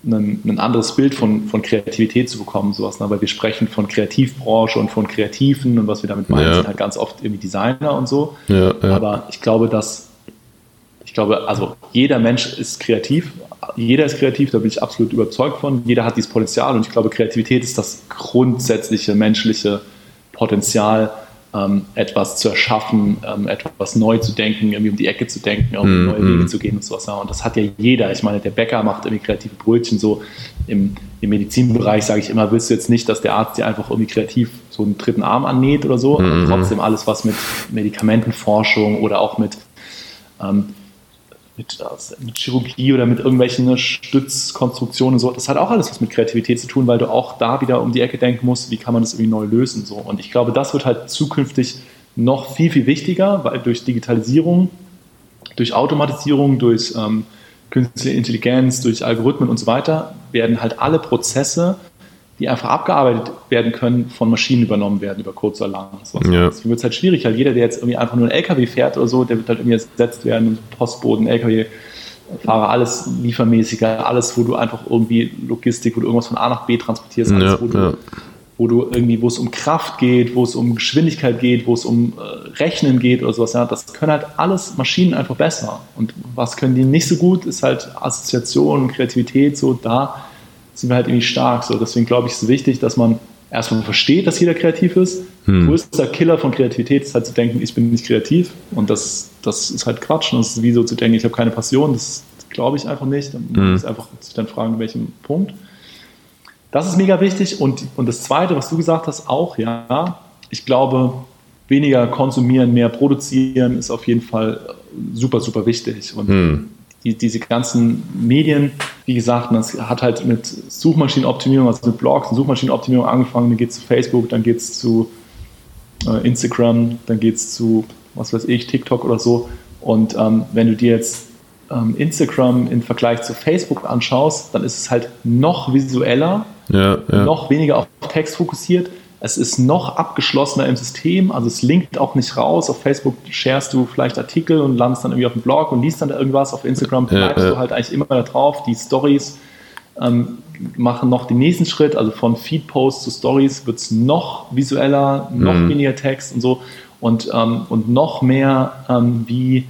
ein, ein, anderes Bild von, von Kreativität zu bekommen, sowas, ne? weil wir sprechen von Kreativbranche und von Kreativen und was wir damit meinen, ja. sind halt ganz oft irgendwie Designer und so. Ja, ja. Aber ich glaube, dass ich glaube, also jeder Mensch ist kreativ, jeder ist kreativ, da bin ich absolut überzeugt von. Jeder hat dieses Potenzial und ich glaube, Kreativität ist das grundsätzliche menschliche Potenzial, ähm, etwas zu erschaffen, ähm, etwas neu zu denken, irgendwie um die Ecke zu denken, um mm, neue Wege mm. zu gehen und sowas. Und das hat ja jeder. Ich meine, der Bäcker macht irgendwie kreative Brötchen so. Im, im Medizinbereich sage ich immer, willst du jetzt nicht, dass der Arzt dir einfach irgendwie kreativ so einen dritten Arm annäht oder so. Mm, trotzdem alles, was mit Medikamentenforschung oder auch mit ähm, mit, mit Chirurgie oder mit irgendwelchen Stützkonstruktionen und so. Das hat auch alles was mit Kreativität zu tun, weil du auch da wieder um die Ecke denken musst, wie kann man das irgendwie neu lösen. So. Und ich glaube, das wird halt zukünftig noch viel, viel wichtiger, weil durch Digitalisierung, durch Automatisierung, durch ähm, künstliche Intelligenz, durch Algorithmen und so weiter, werden halt alle Prozesse die einfach abgearbeitet werden können, von Maschinen übernommen werden, über kurz oder lang. So. Ja. Deswegen wird es halt schwierig, weil jeder, der jetzt irgendwie einfach nur ein LKW fährt oder so, der wird halt irgendwie ersetzt werden, Postboden, LKW, Fahrer, alles liefermäßiger, alles, wo du einfach irgendwie Logistik, wo du irgendwas von A nach B transportierst, alles, ja, wo, du, ja. wo du irgendwie, wo es um Kraft geht, wo es um Geschwindigkeit geht, wo es um äh, Rechnen geht oder sowas, ja, das können halt alles Maschinen einfach besser. Und was können die nicht so gut, ist halt Assoziation, Kreativität, so da sind wir halt irgendwie stark. So. Deswegen glaube ich, ist es wichtig, dass man erstmal versteht, dass jeder kreativ ist. Hm. Größter Killer von Kreativität ist halt zu denken, ich bin nicht kreativ. Und das, das ist halt Quatsch. Und das ist wie so zu denken, ich habe keine Passion. Das glaube ich einfach nicht. Dann hm. muss einfach sich dann fragen, in welchem Punkt. Das ist mega wichtig. Und, und das Zweite, was du gesagt hast, auch, ja, ich glaube, weniger konsumieren, mehr produzieren ist auf jeden Fall super, super wichtig. Und hm die, diese ganzen Medien, wie gesagt, das hat halt mit Suchmaschinenoptimierung, also mit Blogs und Suchmaschinenoptimierung angefangen, dann geht es zu Facebook, dann geht es zu äh, Instagram, dann geht es zu, was weiß ich, TikTok oder so. Und ähm, wenn du dir jetzt ähm, Instagram im Vergleich zu Facebook anschaust, dann ist es halt noch visueller, ja, ja. noch weniger auf Text fokussiert es ist noch abgeschlossener im System, also es linkt auch nicht raus. Auf Facebook sharest du vielleicht Artikel und landest dann irgendwie auf dem Blog und liest dann da irgendwas. Auf Instagram bleibst ja, ja. du halt eigentlich immer da drauf. Die Stories ähm, machen noch den nächsten Schritt, also von Feed-Posts zu Stories wird es noch visueller, noch mhm. weniger Text und so und, ähm, und noch mehr ähm, wie,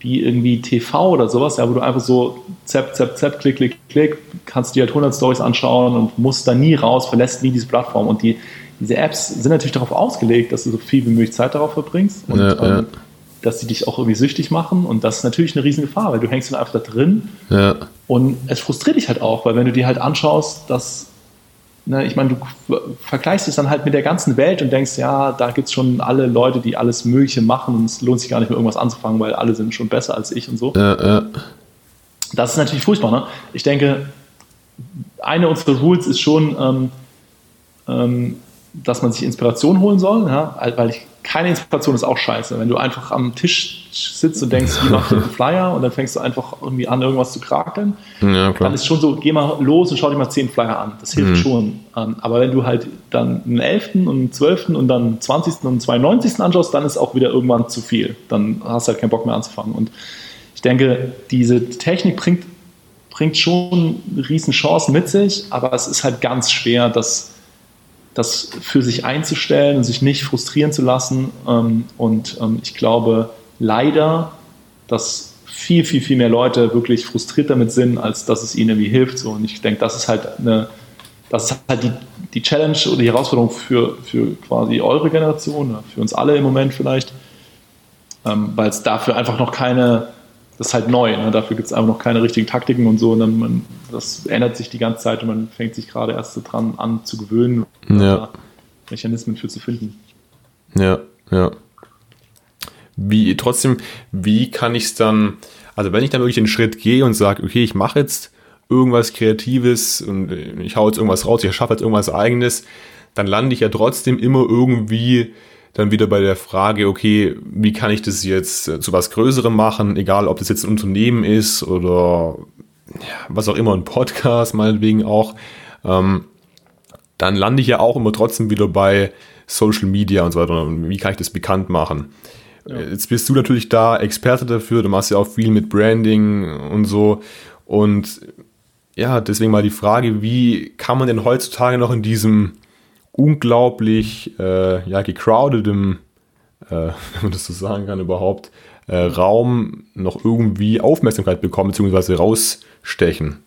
wie irgendwie TV oder sowas, ja, wo du einfach so zap, zap, zap, klick, klick, klick, kannst dir halt 100 Stories anschauen und musst da nie raus, verlässt nie diese Plattform und die diese Apps sind natürlich darauf ausgelegt, dass du so viel wie möglich Zeit darauf verbringst und ja, ja. Ähm, dass sie dich auch irgendwie süchtig machen. Und das ist natürlich eine riesen Gefahr, weil du hängst dann einfach da drin. Ja. Und es frustriert dich halt auch, weil wenn du dir halt anschaust, dass, ne, ich meine, du vergleichst es dann halt mit der ganzen Welt und denkst, ja, da gibt es schon alle Leute, die alles Mögliche machen und es lohnt sich gar nicht mehr irgendwas anzufangen, weil alle sind schon besser als ich und so. Das ist natürlich furchtbar. Ne? Ich denke, eine unserer Rules ist schon, ähm, ähm, dass man sich Inspiration holen soll, ja, weil ich, keine Inspiration ist auch scheiße. Wenn du einfach am Tisch sitzt und denkst, wie macht einen Flyer und dann fängst du einfach irgendwie an, irgendwas zu krakeln, ja, dann ist schon so, geh mal los und schau dir mal zehn Flyer an. Das hilft mhm. schon. Ähm, aber wenn du halt dann einen 11. und einen 12. und dann einen 20. und einen 92. anschaust, dann ist auch wieder irgendwann zu viel. Dann hast du halt keinen Bock mehr anzufangen. Und ich denke, diese Technik bringt, bringt schon riesen Chancen mit sich, aber es ist halt ganz schwer, dass das für sich einzustellen und sich nicht frustrieren zu lassen. Ähm, und ähm, ich glaube leider, dass viel, viel, viel mehr Leute wirklich frustriert damit sind, als dass es ihnen irgendwie hilft. Und ich denke, das ist halt eine, das ist halt die, die Challenge oder die Herausforderung für, für quasi eure Generation, für uns alle im Moment vielleicht, ähm, weil es dafür einfach noch keine das ist halt neu. Ne? Dafür gibt es einfach noch keine richtigen Taktiken und so. Und dann man, das ändert sich die ganze Zeit und man fängt sich gerade erst so dran an zu gewöhnen, ja. Mechanismen für zu finden. Ja, ja. Wie trotzdem, wie kann ich es dann, also wenn ich dann wirklich den Schritt gehe und sage, okay, ich mache jetzt irgendwas Kreatives und ich hau jetzt irgendwas raus, ich schaffe jetzt irgendwas Eigenes, dann lande ich ja trotzdem immer irgendwie dann wieder bei der Frage, okay, wie kann ich das jetzt äh, zu was Größerem machen, egal ob das jetzt ein Unternehmen ist oder was auch immer, ein Podcast meinetwegen auch, ähm, dann lande ich ja auch immer trotzdem wieder bei Social Media und so weiter. Wie kann ich das bekannt machen? Ja. Jetzt bist du natürlich da Experte dafür, du machst ja auch viel mit Branding und so. Und ja, deswegen mal die Frage, wie kann man denn heutzutage noch in diesem unglaublich äh, ja, gecrowdedem, äh, wenn man das so sagen kann, überhaupt, äh, Raum noch irgendwie Aufmerksamkeit bekommen, beziehungsweise rausstechen.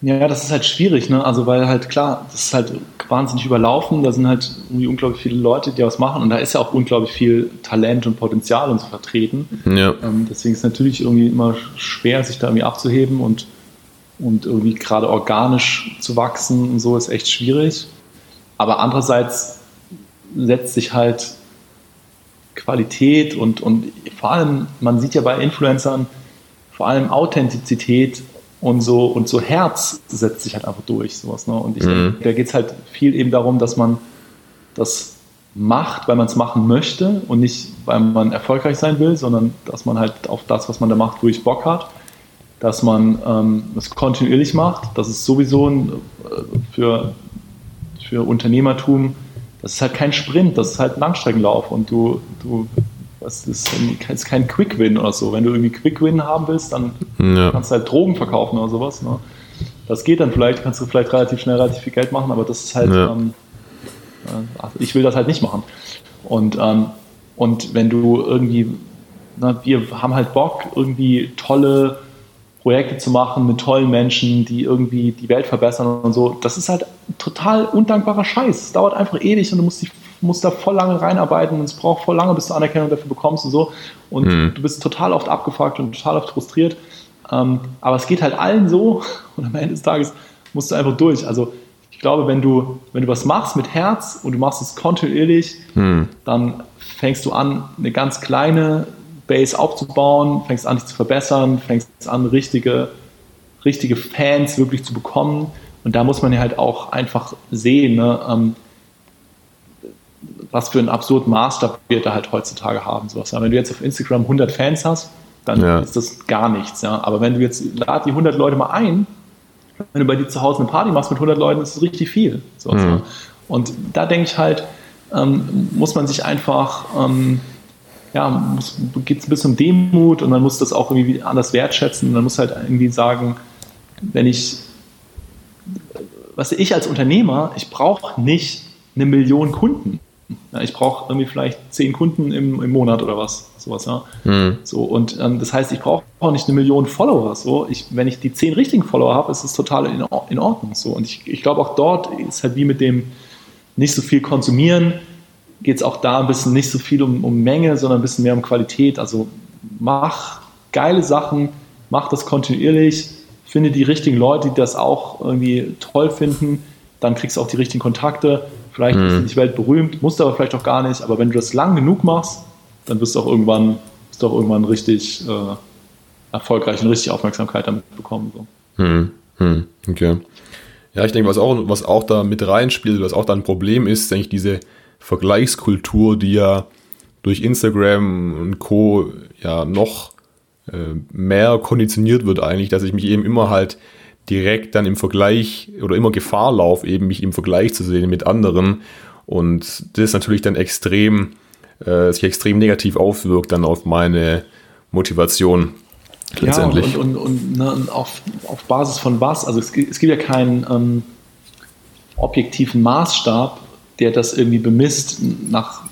Ja, das ist halt schwierig, ne? Also weil halt klar, das ist halt wahnsinnig überlaufen, da sind halt irgendwie unglaublich viele Leute, die was machen und da ist ja auch unglaublich viel Talent und Potenzial und so vertreten. Ja. Ähm, deswegen ist es natürlich irgendwie immer schwer, sich da irgendwie abzuheben und, und irgendwie gerade organisch zu wachsen und so ist echt schwierig. Aber andererseits setzt sich halt Qualität und, und vor allem, man sieht ja bei Influencern, vor allem Authentizität und so, und so Herz setzt sich halt einfach durch. Sowas, ne? Und ich mhm. denke, da geht es halt viel eben darum, dass man das macht, weil man es machen möchte und nicht, weil man erfolgreich sein will, sondern dass man halt auf das, was man da macht, wirklich Bock hat. Dass man ähm, das kontinuierlich macht. Das ist sowieso ein, äh, für, für Unternehmertum, das ist halt kein Sprint, das ist halt ein Langstreckenlauf und du, du das ist, ist kein Quick-Win oder so. Wenn du irgendwie Quick-Win haben willst, dann ja. kannst du halt Drogen verkaufen oder sowas. Ne? Das geht dann vielleicht, kannst du vielleicht relativ schnell relativ viel Geld machen, aber das ist halt, ja. ähm, also ich will das halt nicht machen. Und, ähm, und wenn du irgendwie, na, wir haben halt Bock, irgendwie tolle Projekte zu machen mit tollen Menschen, die irgendwie die Welt verbessern und so, das ist halt total undankbarer Scheiß. Es dauert einfach ewig und du musst dich musst da voll lange reinarbeiten und es braucht voll lange, bis du Anerkennung dafür bekommst und so. Und mhm. du bist total oft abgefragt und total oft frustriert. Ähm, aber es geht halt allen so und am Ende des Tages musst du einfach durch. Also ich glaube, wenn du, wenn du was machst mit Herz und du machst es kontinuierlich, mhm. dann fängst du an, eine ganz kleine Base aufzubauen, fängst an, dich zu verbessern, fängst an, richtige, richtige Fans wirklich zu bekommen. Und da muss man ja halt auch einfach sehen, ne? ähm, was für einen absurden Maßstab wir da halt heutzutage haben. Sowas. Wenn du jetzt auf Instagram 100 Fans hast, dann ja. ist das gar nichts. Ja? Aber wenn du jetzt, lad die 100 Leute mal ein, wenn du bei dir zu Hause eine Party machst mit 100 Leuten, ist das richtig viel. Sowas, mhm. Und da denke ich halt, ähm, muss man sich einfach, ähm, ja, geht es ein bisschen um Demut und man muss das auch irgendwie anders wertschätzen. Und man muss halt irgendwie sagen, wenn ich, was ich als Unternehmer, ich brauche nicht eine Million Kunden. Ja, ich brauche irgendwie vielleicht zehn Kunden im, im Monat oder was, sowas, ja. Mhm. So, und ähm, das heißt, ich brauche auch nicht eine Million Follower. So. Ich, wenn ich die zehn richtigen Follower habe, ist es total in, in Ordnung. So. Und ich, ich glaube, auch dort ist halt wie mit dem nicht so viel konsumieren, geht es auch da ein bisschen nicht so viel um, um Menge, sondern ein bisschen mehr um Qualität. Also mach geile Sachen, mach das kontinuierlich, finde die richtigen Leute, die das auch irgendwie toll finden, dann kriegst du auch die richtigen Kontakte Vielleicht mhm. ist nicht weltberühmt, musst du aber vielleicht auch gar nicht. Aber wenn du das lang genug machst, dann wirst du auch irgendwann, wirst du auch irgendwann richtig äh, erfolgreich und richtig Aufmerksamkeit damit bekommen. So. Mhm. Mhm. Okay. Ja, ich denke, was auch, was auch da mit reinspielt, was auch da ein Problem ist, denke ich, diese Vergleichskultur, die ja durch Instagram und Co. ja noch äh, mehr konditioniert wird eigentlich, dass ich mich eben immer halt direkt dann im Vergleich oder immer Gefahr laufe, eben mich im Vergleich zu sehen mit anderen. Und das natürlich dann extrem, äh, sich extrem negativ auswirkt dann auf meine Motivation letztendlich. Ja, und, und, und, ne, und auf, auf Basis von was? Also es, es gibt ja keinen ähm, objektiven Maßstab, der das irgendwie bemisst nach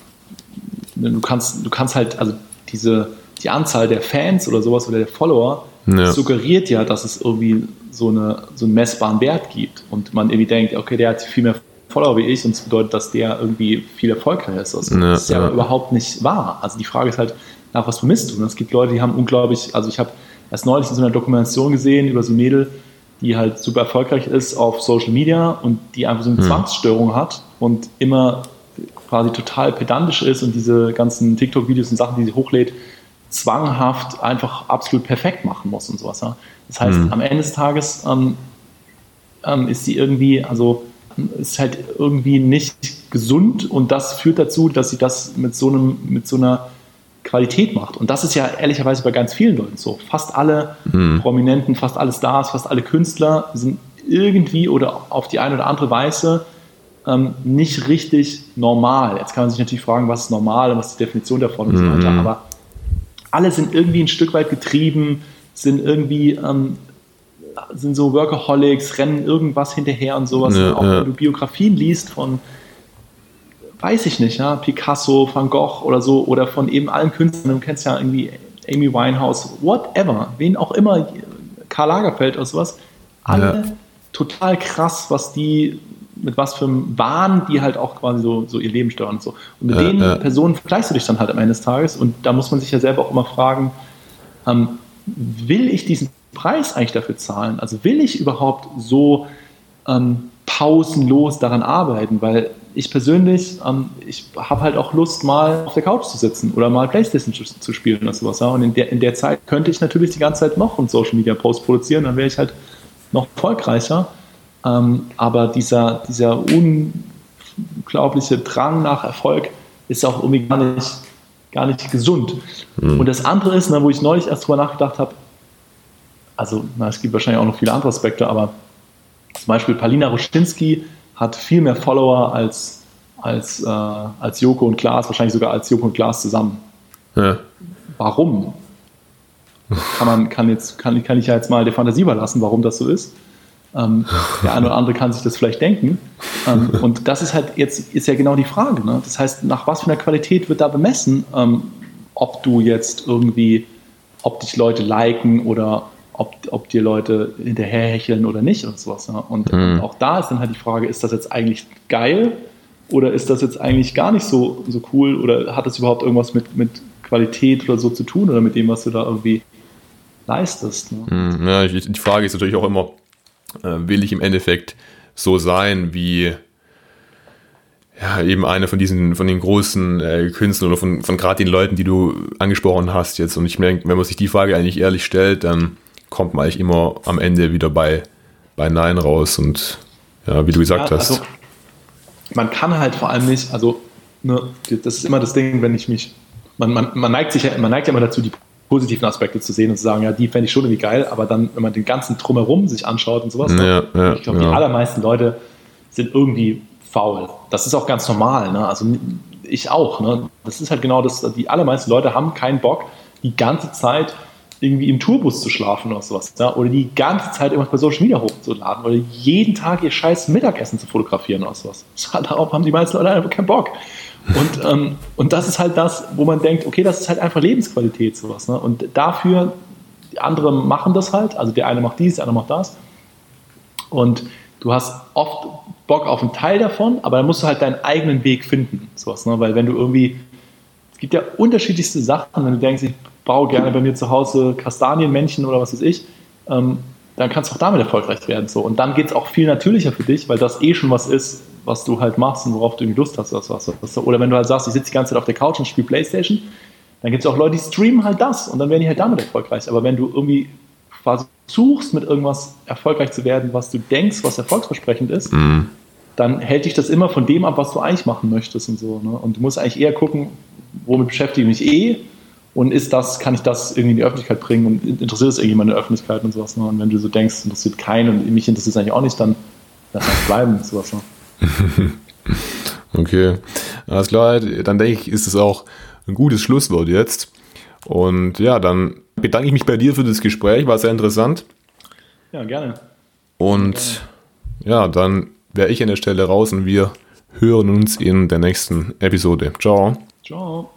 du kannst, du kannst halt, also diese, die Anzahl der Fans oder sowas oder der Follower ja. suggeriert ja, dass es irgendwie so, eine, so einen messbaren Wert gibt und man irgendwie denkt, okay, der hat viel mehr Follower wie ich und das bedeutet, dass der irgendwie viel erfolgreicher ist. Also, ja, das ist ja, ja, überhaupt nicht wahr. Also die Frage ist halt, nach was bemisst du? Und es gibt Leute, die haben unglaublich, also ich habe erst neulich in so einer Dokumentation gesehen über so ein Mädel, die halt super erfolgreich ist auf Social Media und die einfach so eine hm. Zwangsstörung hat und immer quasi total pedantisch ist und diese ganzen TikTok-Videos und Sachen, die sie hochlädt, zwanghaft einfach absolut perfekt machen muss und sowas. Ja. Das heißt, mhm. am Ende des Tages ähm, ähm, ist sie irgendwie, also ist halt irgendwie nicht gesund und das führt dazu, dass sie das mit so einem, mit so einer Qualität macht. Und das ist ja ehrlicherweise bei ganz vielen Leuten so. Fast alle mhm. Prominenten, fast alle Stars, fast alle Künstler sind irgendwie oder auf die eine oder andere Weise ähm, nicht richtig normal. Jetzt kann man sich natürlich fragen, was ist normal und was ist die Definition davon und so weiter. Mhm. Aber alle sind irgendwie ein Stück weit getrieben, sind irgendwie ähm, sind so Workaholics, rennen irgendwas hinterher und sowas. Ja, und auch ja. wenn du Biografien liest von, weiß ich nicht, ja, Picasso, Van Gogh oder so, oder von eben allen Künstlern, du kennst ja irgendwie Amy Winehouse, whatever, wen auch immer, Karl Lagerfeld oder sowas, alle ja. total krass, was die mit was für einem Wahn die halt auch quasi so, so ihr Leben steuern und so. Und mit ja, den ja. Personen vergleichst du dich dann halt am Ende des Tages und da muss man sich ja selber auch immer fragen, ähm, will ich diesen Preis eigentlich dafür zahlen? Also will ich überhaupt so ähm, pausenlos daran arbeiten? Weil ich persönlich, ähm, ich habe halt auch Lust, mal auf der Couch zu sitzen oder mal Playstation zu, zu spielen oder sowas. Ja? Und in der, in der Zeit könnte ich natürlich die ganze Zeit noch einen Social Media Post produzieren, dann wäre ich halt noch erfolgreicher. Ähm, aber dieser, dieser unglaubliche Drang nach Erfolg ist auch irgendwie gar nicht, gar nicht gesund. Mhm. Und das andere ist, ne, wo ich neulich erst drüber nachgedacht habe, also na, es gibt wahrscheinlich auch noch viele andere Aspekte, aber zum Beispiel Palina Roschinski hat viel mehr Follower als, als, äh, als Joko und Klaas, wahrscheinlich sogar als Joko und Klaas zusammen. Ja. Warum? Kann, man, kann, jetzt, kann, kann ich ja jetzt mal der Fantasie überlassen, warum das so ist. Ähm, der eine oder andere kann sich das vielleicht denken. Ähm, und das ist halt jetzt ist ja genau die Frage. Ne? Das heißt, nach was für einer Qualität wird da bemessen, ähm, ob du jetzt irgendwie, ob dich Leute liken oder ob, ob dir Leute hinterherhecheln oder nicht und sowas. Ne? Und, mhm. und, auch da ist dann halt die Frage, ist das jetzt eigentlich geil oder ist das jetzt eigentlich gar nicht so, so cool oder hat das überhaupt irgendwas mit, mit Qualität oder so zu tun oder mit dem, was du da irgendwie leistest? Ne? Mhm. Ja, die Frage ist natürlich auch immer, äh, will ich im Endeffekt so sein wie ja, eben eine von diesen, von den großen äh, Künstlern oder von, von gerade den Leuten, die du angesprochen hast jetzt. Und ich denke, wenn man sich die Frage eigentlich ehrlich stellt, dann kommt man eigentlich immer am Ende wieder bei, bei Nein raus. Und ja, wie du gesagt ja, hast. Also, man kann halt vor allem nicht, also ne, das ist immer das Ding, wenn ich mich, man, man, man neigt sich ja, man neigt ja immer dazu, die positiven Aspekte zu sehen und zu sagen, ja, die fände ich schon irgendwie geil, aber dann, wenn man den ganzen Drumherum sich anschaut und sowas, ja, ja, ich glaube, ja. die allermeisten Leute sind irgendwie faul. Das ist auch ganz normal, ne? also ich auch. Ne? Das ist halt genau das, die allermeisten Leute haben keinen Bock, die ganze Zeit irgendwie im Tourbus zu schlafen oder sowas, ja? oder die ganze Zeit irgendwas bei Social Media hochzuladen oder jeden Tag ihr scheiß Mittagessen zu fotografieren oder sowas. Darauf haben die meisten Leute einfach keinen Bock. Und, ähm, und das ist halt das, wo man denkt, okay, das ist halt einfach Lebensqualität, sowas. Ne? Und dafür, die anderen machen das halt, also der eine macht dies, der andere macht das. Und du hast oft Bock auf einen Teil davon, aber dann musst du halt deinen eigenen Weg finden, sowas. Ne? Weil wenn du irgendwie, es gibt ja unterschiedlichste Sachen, wenn du denkst, ich baue gerne bei mir zu Hause Kastanienmännchen oder was weiß ich, ähm, dann kannst du auch damit erfolgreich werden. So. Und dann geht es auch viel natürlicher für dich, weil das eh schon was ist, was du halt machst und worauf du irgendwie Lust hast. Was, was, oder wenn du halt sagst, ich sitze die ganze Zeit auf der Couch und spiele Playstation, dann gibt es auch Leute, die streamen halt das und dann werden die halt damit erfolgreich. Aber wenn du irgendwie quasi suchst, mit irgendwas erfolgreich zu werden, was du denkst, was erfolgsversprechend ist, mhm. dann hält dich das immer von dem ab, was du eigentlich machen möchtest und so. Ne? Und du musst eigentlich eher gucken, womit beschäftige ich mich eh und ist das, kann ich das irgendwie in die Öffentlichkeit bringen und interessiert es irgendjemand in der Öffentlichkeit und sowas. Ne? Und wenn du so denkst, interessiert keinen und mich interessiert es eigentlich auch nicht, dann lass es bleiben sowas. Ne? okay, alles klar. Dann denke ich, ist es auch ein gutes Schlusswort jetzt. Und ja, dann bedanke ich mich bei dir für das Gespräch, war sehr interessant. Ja, gerne. Und gerne. ja, dann wäre ich an der Stelle raus und wir hören uns in der nächsten Episode. Ciao. Ciao.